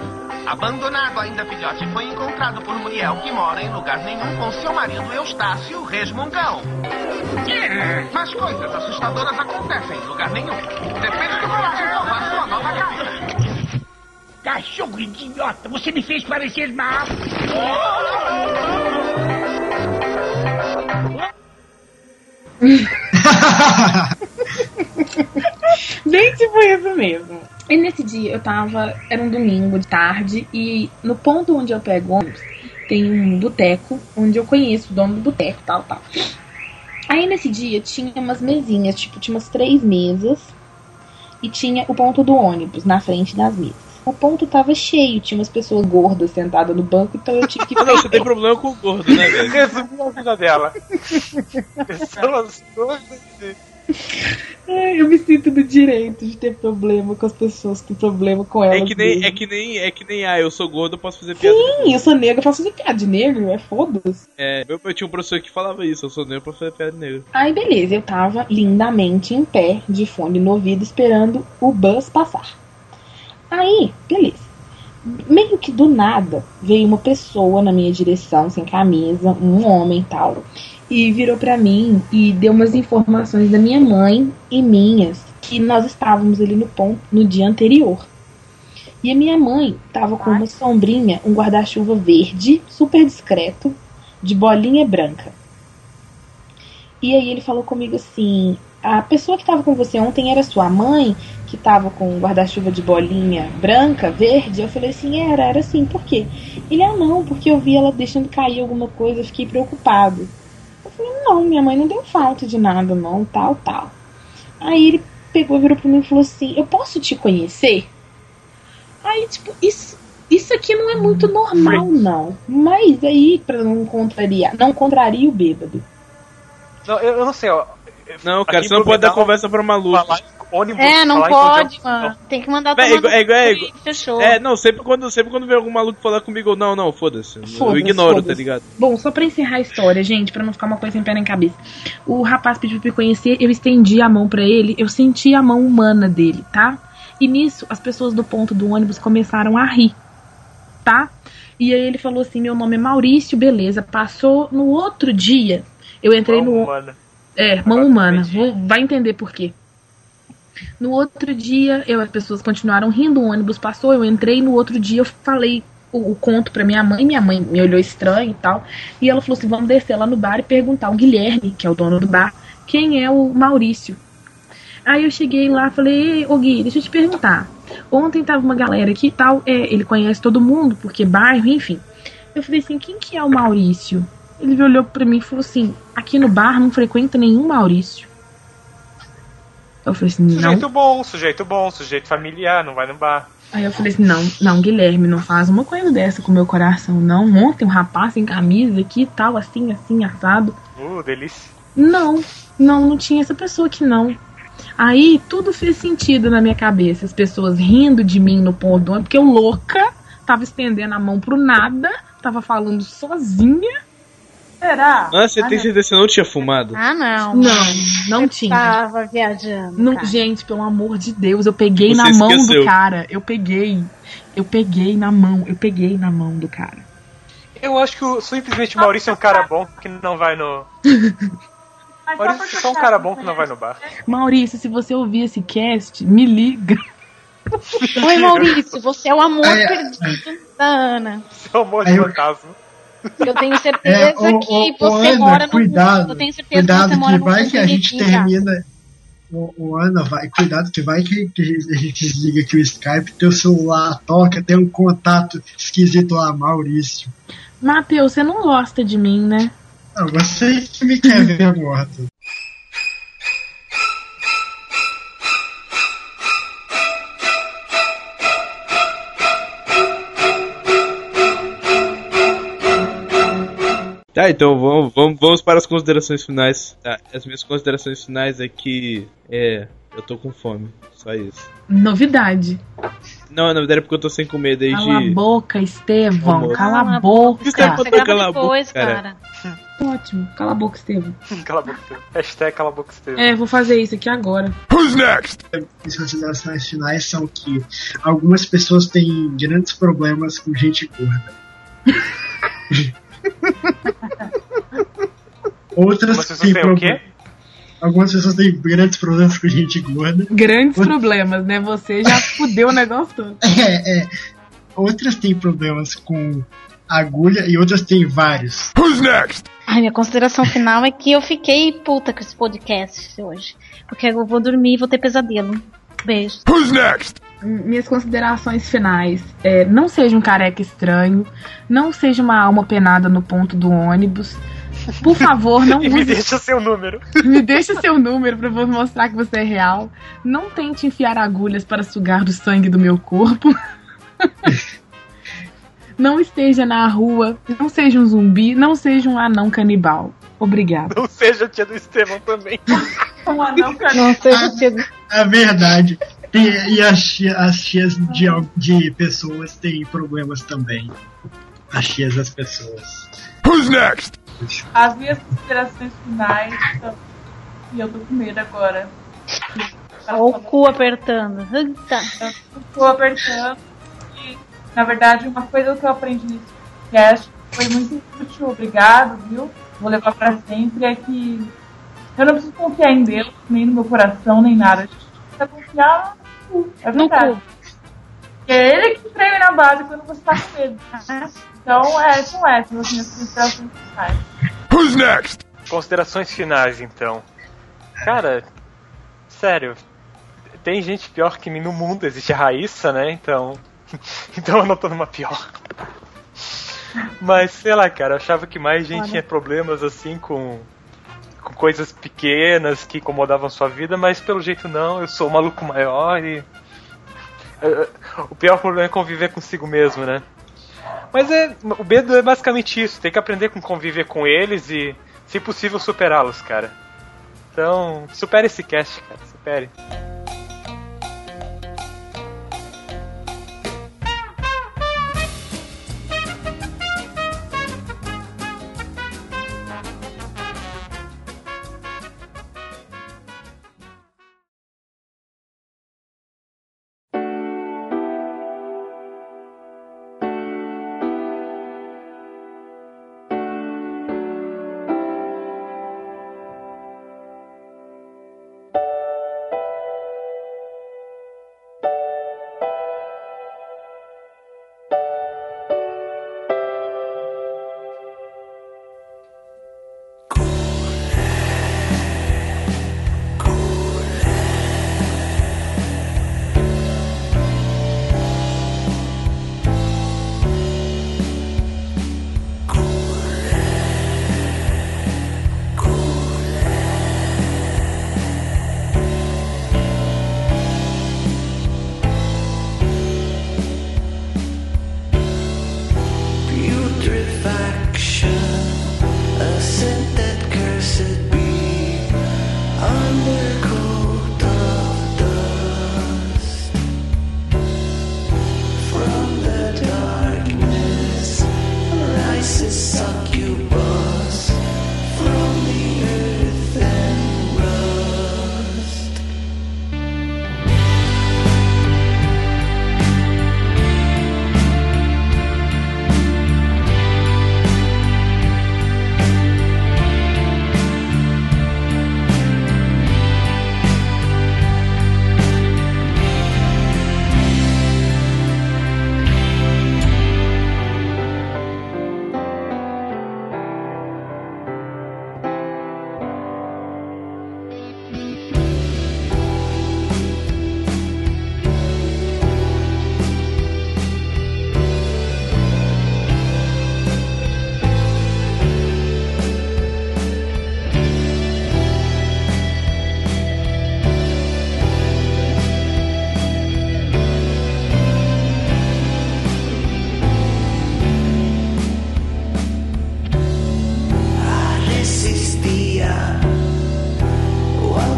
Abandonado ainda filhote, foi encontrado por Muriel, que mora em lugar nenhum com seu marido Eustácio Resmungão. Mas coisas assustadoras acontecem em lugar nenhum. Depende do Coragem salvar sua nova casa. Cachorro idiota, você me fez parecer mal. Bem tipo isso mesmo. E nesse dia eu tava. Era um domingo de tarde e no ponto onde eu pego ônibus tem um boteco onde eu conheço o dono do boteco, tal, tal. Aí nesse dia tinha umas mesinhas, tipo, tinha umas três mesas e tinha o ponto do ônibus na frente das mesas. o ponto tava cheio, tinha umas pessoas gordas sentadas no banco, então eu tive que Ah, não, você tem problema com o gordo, né, velho? Resumiu a vida dela. Pessoas gordas. Ai, eu me sinto no direito de ter problema com as pessoas que têm problema com elas. É que nem, é que nem, é que nem, ah, eu sou gordo, eu posso fazer piada. Sim, eu sou negro, eu posso fazer piada de negro, é foda-se. É, eu, eu tinha um professor que falava isso, eu sou negro pra fazer piada de negro. Aí beleza, eu tava lindamente em pé, de fone no ouvido, esperando o bus passar. Aí, beleza. Meio que do nada veio uma pessoa na minha direção, sem camisa, um homem e tal, e virou pra mim e deu umas informações da minha mãe e minhas, que nós estávamos ali no ponto no dia anterior. E a minha mãe tava com uma sombrinha, um guarda-chuva verde, super discreto, de bolinha branca. E aí ele falou comigo assim: a pessoa que estava com você ontem era sua mãe, que estava com um guarda-chuva de bolinha branca, verde? Eu falei assim: era, era assim, por quê? Ele, ah, não, porque eu vi ela deixando cair alguma coisa, eu fiquei preocupado. Eu falei: não, minha mãe não deu falta de nada, não, tal, tal. Aí ele pegou, virou pra mim e falou assim: eu posso te conhecer? Aí, tipo, isso. Isso aqui não é muito normal, não. Mas aí, pra não contrariar, não contraria o bêbado. Não, eu, eu não sei, ó. Não, cara, Aqui você não pode dar conversa pra maluco. falar em ônibus, É, não em pode, mano. Tem que mandar é igual, é igual, é igual. Fechou. É, não, sempre quando, sempre quando vem algum maluco falar comigo, eu, não, não, foda-se. Eu Foda-se, ignoro, tá foda-se. ligado? Bom, só pra encerrar a história, gente, pra não ficar uma coisa sem pé nem cabeça. O rapaz pediu pra me conhecer, eu estendi a mão pra ele, eu senti a mão humana dele, tá? E nisso, as pessoas do ponto do ônibus começaram a rir, tá? E aí ele falou assim: meu nome é Maurício, beleza. Passou no outro dia, eu entrei Mão no. humana. É, mão humana. Vou, vai entender por quê. No outro dia, eu, as pessoas continuaram rindo, o ônibus passou, eu entrei, no outro dia eu falei o, o conto pra minha mãe, minha mãe me olhou estranho e tal, e ela falou assim, vamos descer lá no bar e perguntar ao Guilherme, que é o dono do bar, quem é o Maurício. Aí eu cheguei lá falei, Ei, ô Gui, deixa eu te perguntar. Ontem tava uma galera aqui e tal, é, ele conhece todo mundo, porque bairro, enfim. Eu falei assim, quem que é o Maurício? Ele olhou pra mim e falou assim, aqui no bar não frequenta nenhum Maurício. Eu falei assim, não. Sujeito bom, sujeito bom, sujeito familiar, não vai no bar. Aí eu falei assim, não, não, Guilherme, não faz uma coisa dessa com o meu coração, não. Ontem um rapaz sem camisa aqui e tal, assim, assim, assado. Uh, delícia. Não, não, não tinha essa pessoa aqui não. Aí tudo fez sentido na minha cabeça. As pessoas rindo de mim no ponto porque eu louca, tava estendendo a mão pro nada, tava falando sozinha. Será? Ah, você tem certeza que você não tinha fumado? Ah, não. Não, não tinha. Tava viajando. Não, gente, pelo amor de Deus, eu peguei Você na mão esqueceu. do cara. Eu peguei. Eu peguei na mão, eu peguei na mão do cara. Eu acho que o, simplesmente o Maurício é um cara bom que não vai no. Maurício é só um cara bom que não vai no bar. Maurício, se você ouvir esse cast, me liga. Oi, Maurício, você é o amor É, perdido da Ana. Seu amor de eu- fantasma. Eu tenho certeza É, ô, que você Ana, mora no cuidado, mundo. Eu tenho certeza Cuidado que você mora que vai que a gente cara. termina. O, o Ana vai, cuidado que vai que, que a gente desliga aqui o Skype, teu celular toca, tem um contato esquisito lá, Maurício. Matheus, você não gosta de mim, né? Não, você que me quer ver morto. Tá, então vamos, vamos, vamos para as considerações finais. Tá, as minhas considerações finais é que. É. Eu tô com fome. Só isso. Novidade. Não, na verdade é porque eu tô sem comer desde. Cala a boca, Estevão. Cala a Cala a boca. Você Cala grava a boca, depois, cara. cara. Ótimo. Cala a boca, Estevão. Cala a boca. Hashtag cala a boca Estevam. É, vou fazer isso aqui agora. As considerações finais são que algumas pessoas têm grandes problemas com gente gorda. Outras têm o quê? problemas. Algumas pessoas têm grandes problemas com gente gorda. Grandes problemas, né? Você já fudeu o negócio todo. É, é. Outras têm problemas com agulha e outras têm vários. Ai, minha consideração final é que eu fiquei puta com esse podcast hoje. Porque eu vou dormir e vou ter pesadelo. Beijo. Minhas considerações finais. É, não seja um careca estranho. Não seja uma alma penada no ponto do ônibus. Por favor, não E me use deixa seu número. Me deixa seu número pra eu mostrar que você é real. Não tente enfiar agulhas para sugar do sangue do meu corpo. Não esteja na rua, não seja um zumbi, não seja um anão canibal. Obrigado. Não seja a tia do Estevão também. Um anão canibal. Não seja tido. É verdade. E, e as, tia- as tias de, de pessoas têm problemas também. As tias das pessoas. Who's next? As minhas considerações finais são. E eu tô com medo agora. Olha o cu apertando. Eita. Eu tô apertando. E, na verdade, uma coisa que eu aprendi nesse podcast foi muito útil, obrigado, viu? Vou levar pra sempre. É que eu não preciso confiar em Deus, nem no meu coração, nem nada. A gente precisa confiar no cu. É No verdade. cu. É ele que treina na base quando você tá com medo. né? Então, é, são essas as minhas considerações finais. Who's next? Considerações finais, então. Cara, sério, tem gente pior que mim no mundo, existe a Raíssa, né? Então. Então eu não tô numa pior. Mas sei lá, cara, eu achava que mais gente Olha. tinha problemas assim com. com coisas pequenas que incomodavam sua vida, mas pelo jeito não, eu sou o maluco maior e. eh, O pior problema é conviver consigo mesmo, né? Mas é. O medo é basicamente isso, tem que aprender com conviver com eles e, se possível, superá-los, cara. Então, supere esse cast, cara, supere.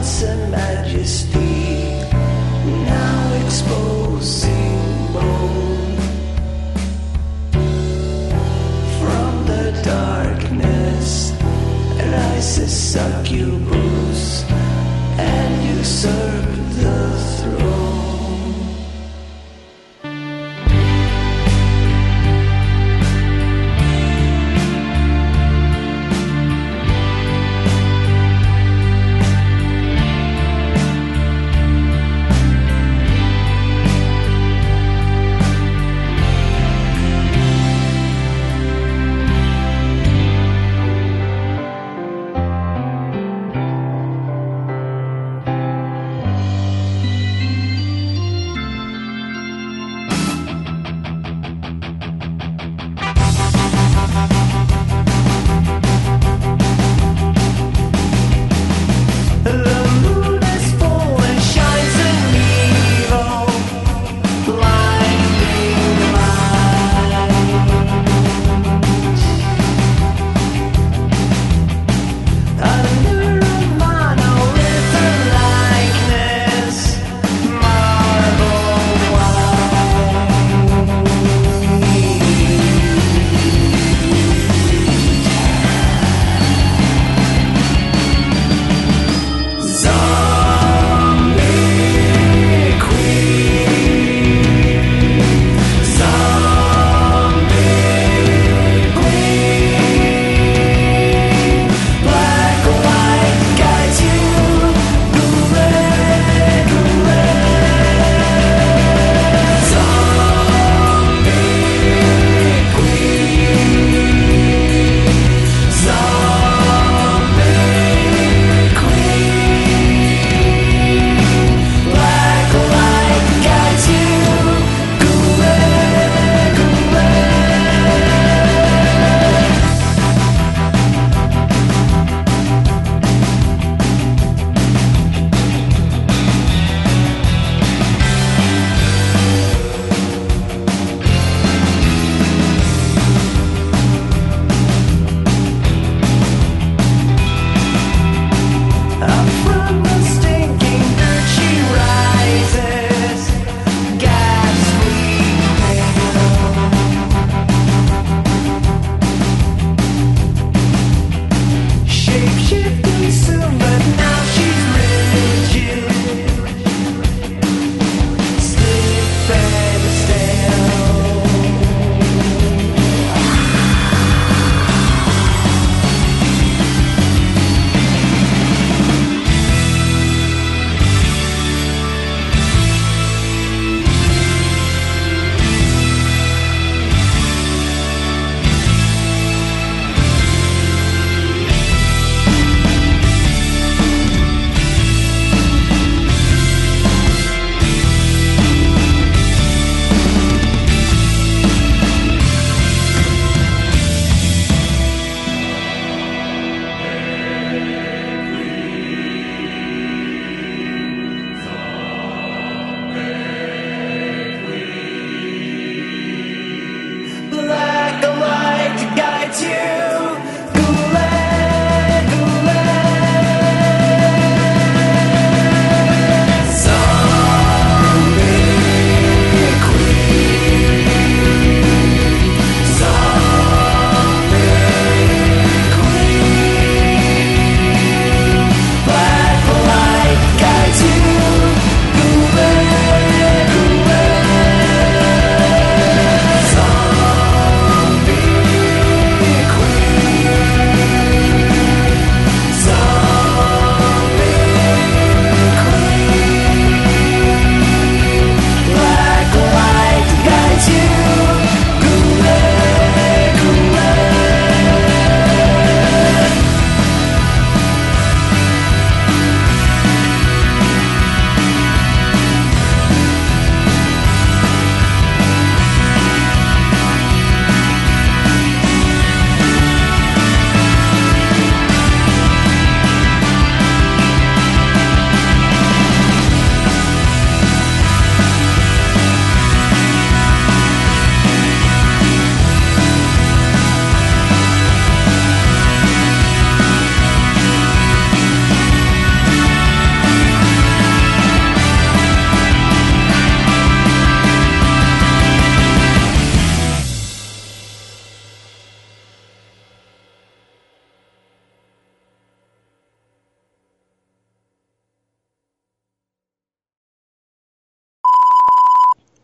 gods and majesty now exposing bone. From the darkness rises succubus and usurp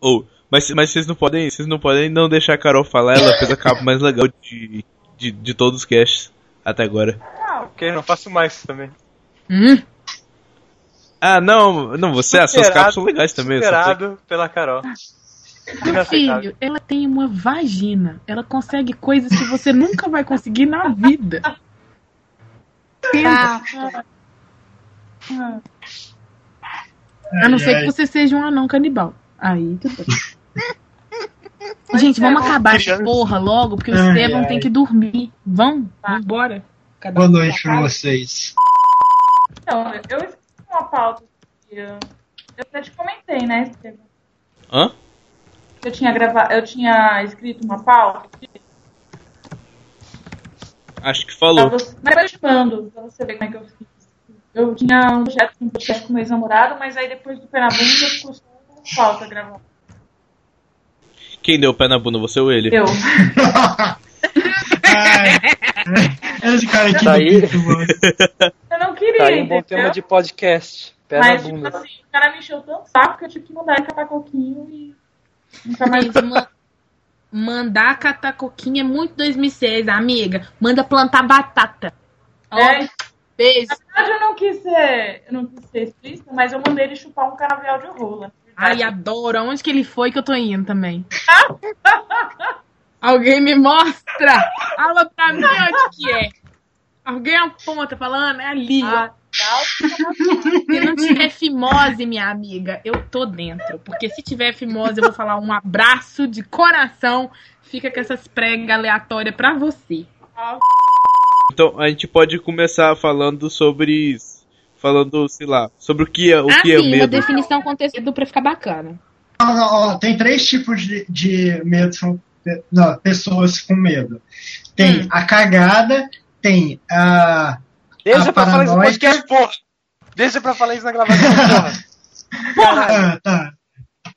Ou, mas, mas vocês não podem, vocês não podem não deixar a Carol falar, ela fez a capa mais legal de, de, de todos os casts até agora. Ah, ok, não faço mais também. Hum? Ah, não, não, você, as suas capas são legais também. Superado pela Carol. Inaceitável. Filho, ela tem uma vagina. Ela consegue coisas que você nunca vai conseguir na vida. Tá. A não ser que você seja um anão canibal. Aí tudo bem. Gente, vamos acabar essa porra logo, porque o Ai, Estevão ai. tem que dormir. Vão? Vambora. Cada Boa noite pra vocês. Então, eu escrevi uma pauta. que Eu eu até te comentei, né, Estevam? Hã? Eu tinha gravado, eu tinha escrito uma pauta. Acho que falou. você, mas eu te mando, pra você ver como é que eu fiz. Eu tinha um projeto com um podcast com meu ex-namorado, mas aí depois do Pernambuco ficou só uma pauta gravada. Quem deu o pé na bunda, você ou ele? Eu. Ai, esse cara aqui Tá aí. Mano. Eu não queria, Tá aí um bom entendeu? tema de podcast. Pé na Mas, tipo bunda. assim, o cara me encheu tanto saco que eu tive que mandar ele catar coquinho e. Nunca mais. Mandar catar coquinha é muito 2006, amiga. Manda plantar batata. Ó, É, beijo. na verdade, eu não quis ser. Eu não quis ser explícita, mas eu mandei ele chupar um canavial de rola. Ai, adoro. Aonde que ele foi que eu tô indo também? Alguém me mostra. Fala pra mim onde que é. Alguém aponta falando, é ali. Ah, tá. Se não tiver fimose, minha amiga, eu tô dentro. Porque se tiver fimose, eu vou falar um abraço de coração. Fica com essas pregas aleatórias pra você. Então a gente pode começar falando sobre. Falando, sei lá, sobre o que é, o ah, que é sim, uma medo. definição contextual pra ficar bacana. Tem três tipos de, de medo, não, pessoas com medo. Tem Hum. a cagada, tem a. Deixa a pra falar isso no podcast, porra! Deixa pra falar isso na gravação, porra! Caralho, Ah, tá.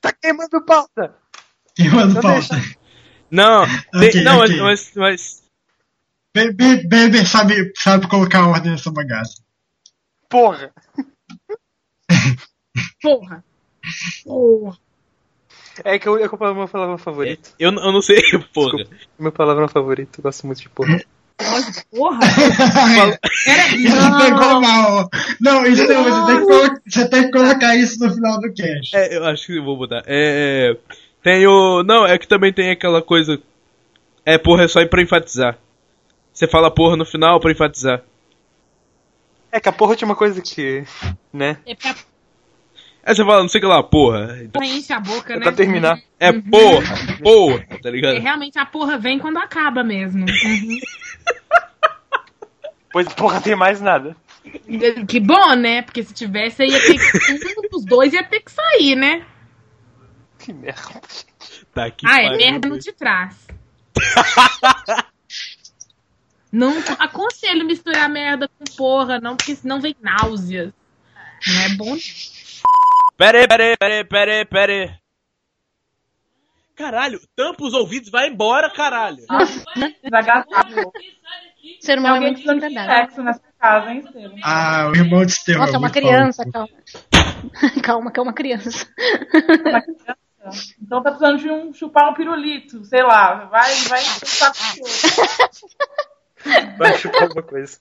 tá queimando pauta! Queimando Então pauta. Não, tem- Ok, não, ok. mas, mas. Beber sabe, sabe colocar ordem nessa bagaça. Porra! Porra. Porra. É que eu, é que eu meu palavrão favorito. Eu, eu não sei, porra. Desculpa, meu palavrão favorito, eu gosto muito de porra. Porra. Isso pegou mal. Não, isso não, você, tem que você tem que colocar isso no final do cast. É, eu acho que eu vou mudar. É, é, tem o. Não, é que também tem aquela coisa. É, porra, é só pra enfatizar. Você fala porra no final pra enfatizar. É que a porra tinha uma coisa que. né? É pra Aí você fala, não sei o que lá, porra. Então, enche a boca, né? Pra terminar. é porra, porra, tá É, ligado? realmente a porra vem quando acaba mesmo. Uhum. Pois porra tem mais nada. Que bom, né? Porque se tivesse, aí ia ter que. Um dos dois ia ter que sair, né? Que merda. Tá aqui. ah, é merda não te traz. não aconselho misturar merda com porra, não, porque senão vem náuseas. Não é bom. Pera aí, pera aí, pera aí, pera aí, pera aí. Caralho, tampa os ouvidos, vai embora, caralho. Desagradável. Ser humano é Alguém muito desagradável. sexo nessa casa, hein, Estevam? Ah, o irmão de Estevão. Nossa, é uma muito criança, calma. calma, que é uma criança. Então tá precisando de um chupar um pirulito, sei lá. Vai, vai Vai chupar alguma coisa.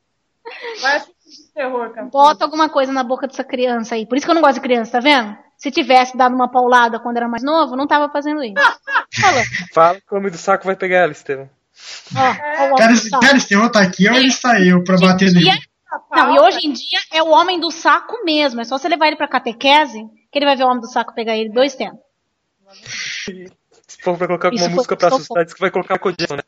Vai terror, cara. Bota alguma coisa na boca dessa criança aí. Por isso que eu não gosto de criança, tá vendo? Se tivesse dado uma paulada quando era mais novo, não tava fazendo isso. Falou. Fala que o homem do saco vai pegar ela, Estevam. Ó, ó, o Cara, homem do esse, saco. cara, Estevão tá aqui ou ele saiu pra bater Hoje em nele? dia- Não, e hoje em dia é o homem do saco mesmo. É só você levar ele pra catequese que ele vai ver o homem do saco pegar ele dois tempos. Se for pra colocar alguma música pra assustar, diz que vai colocar Codião, né?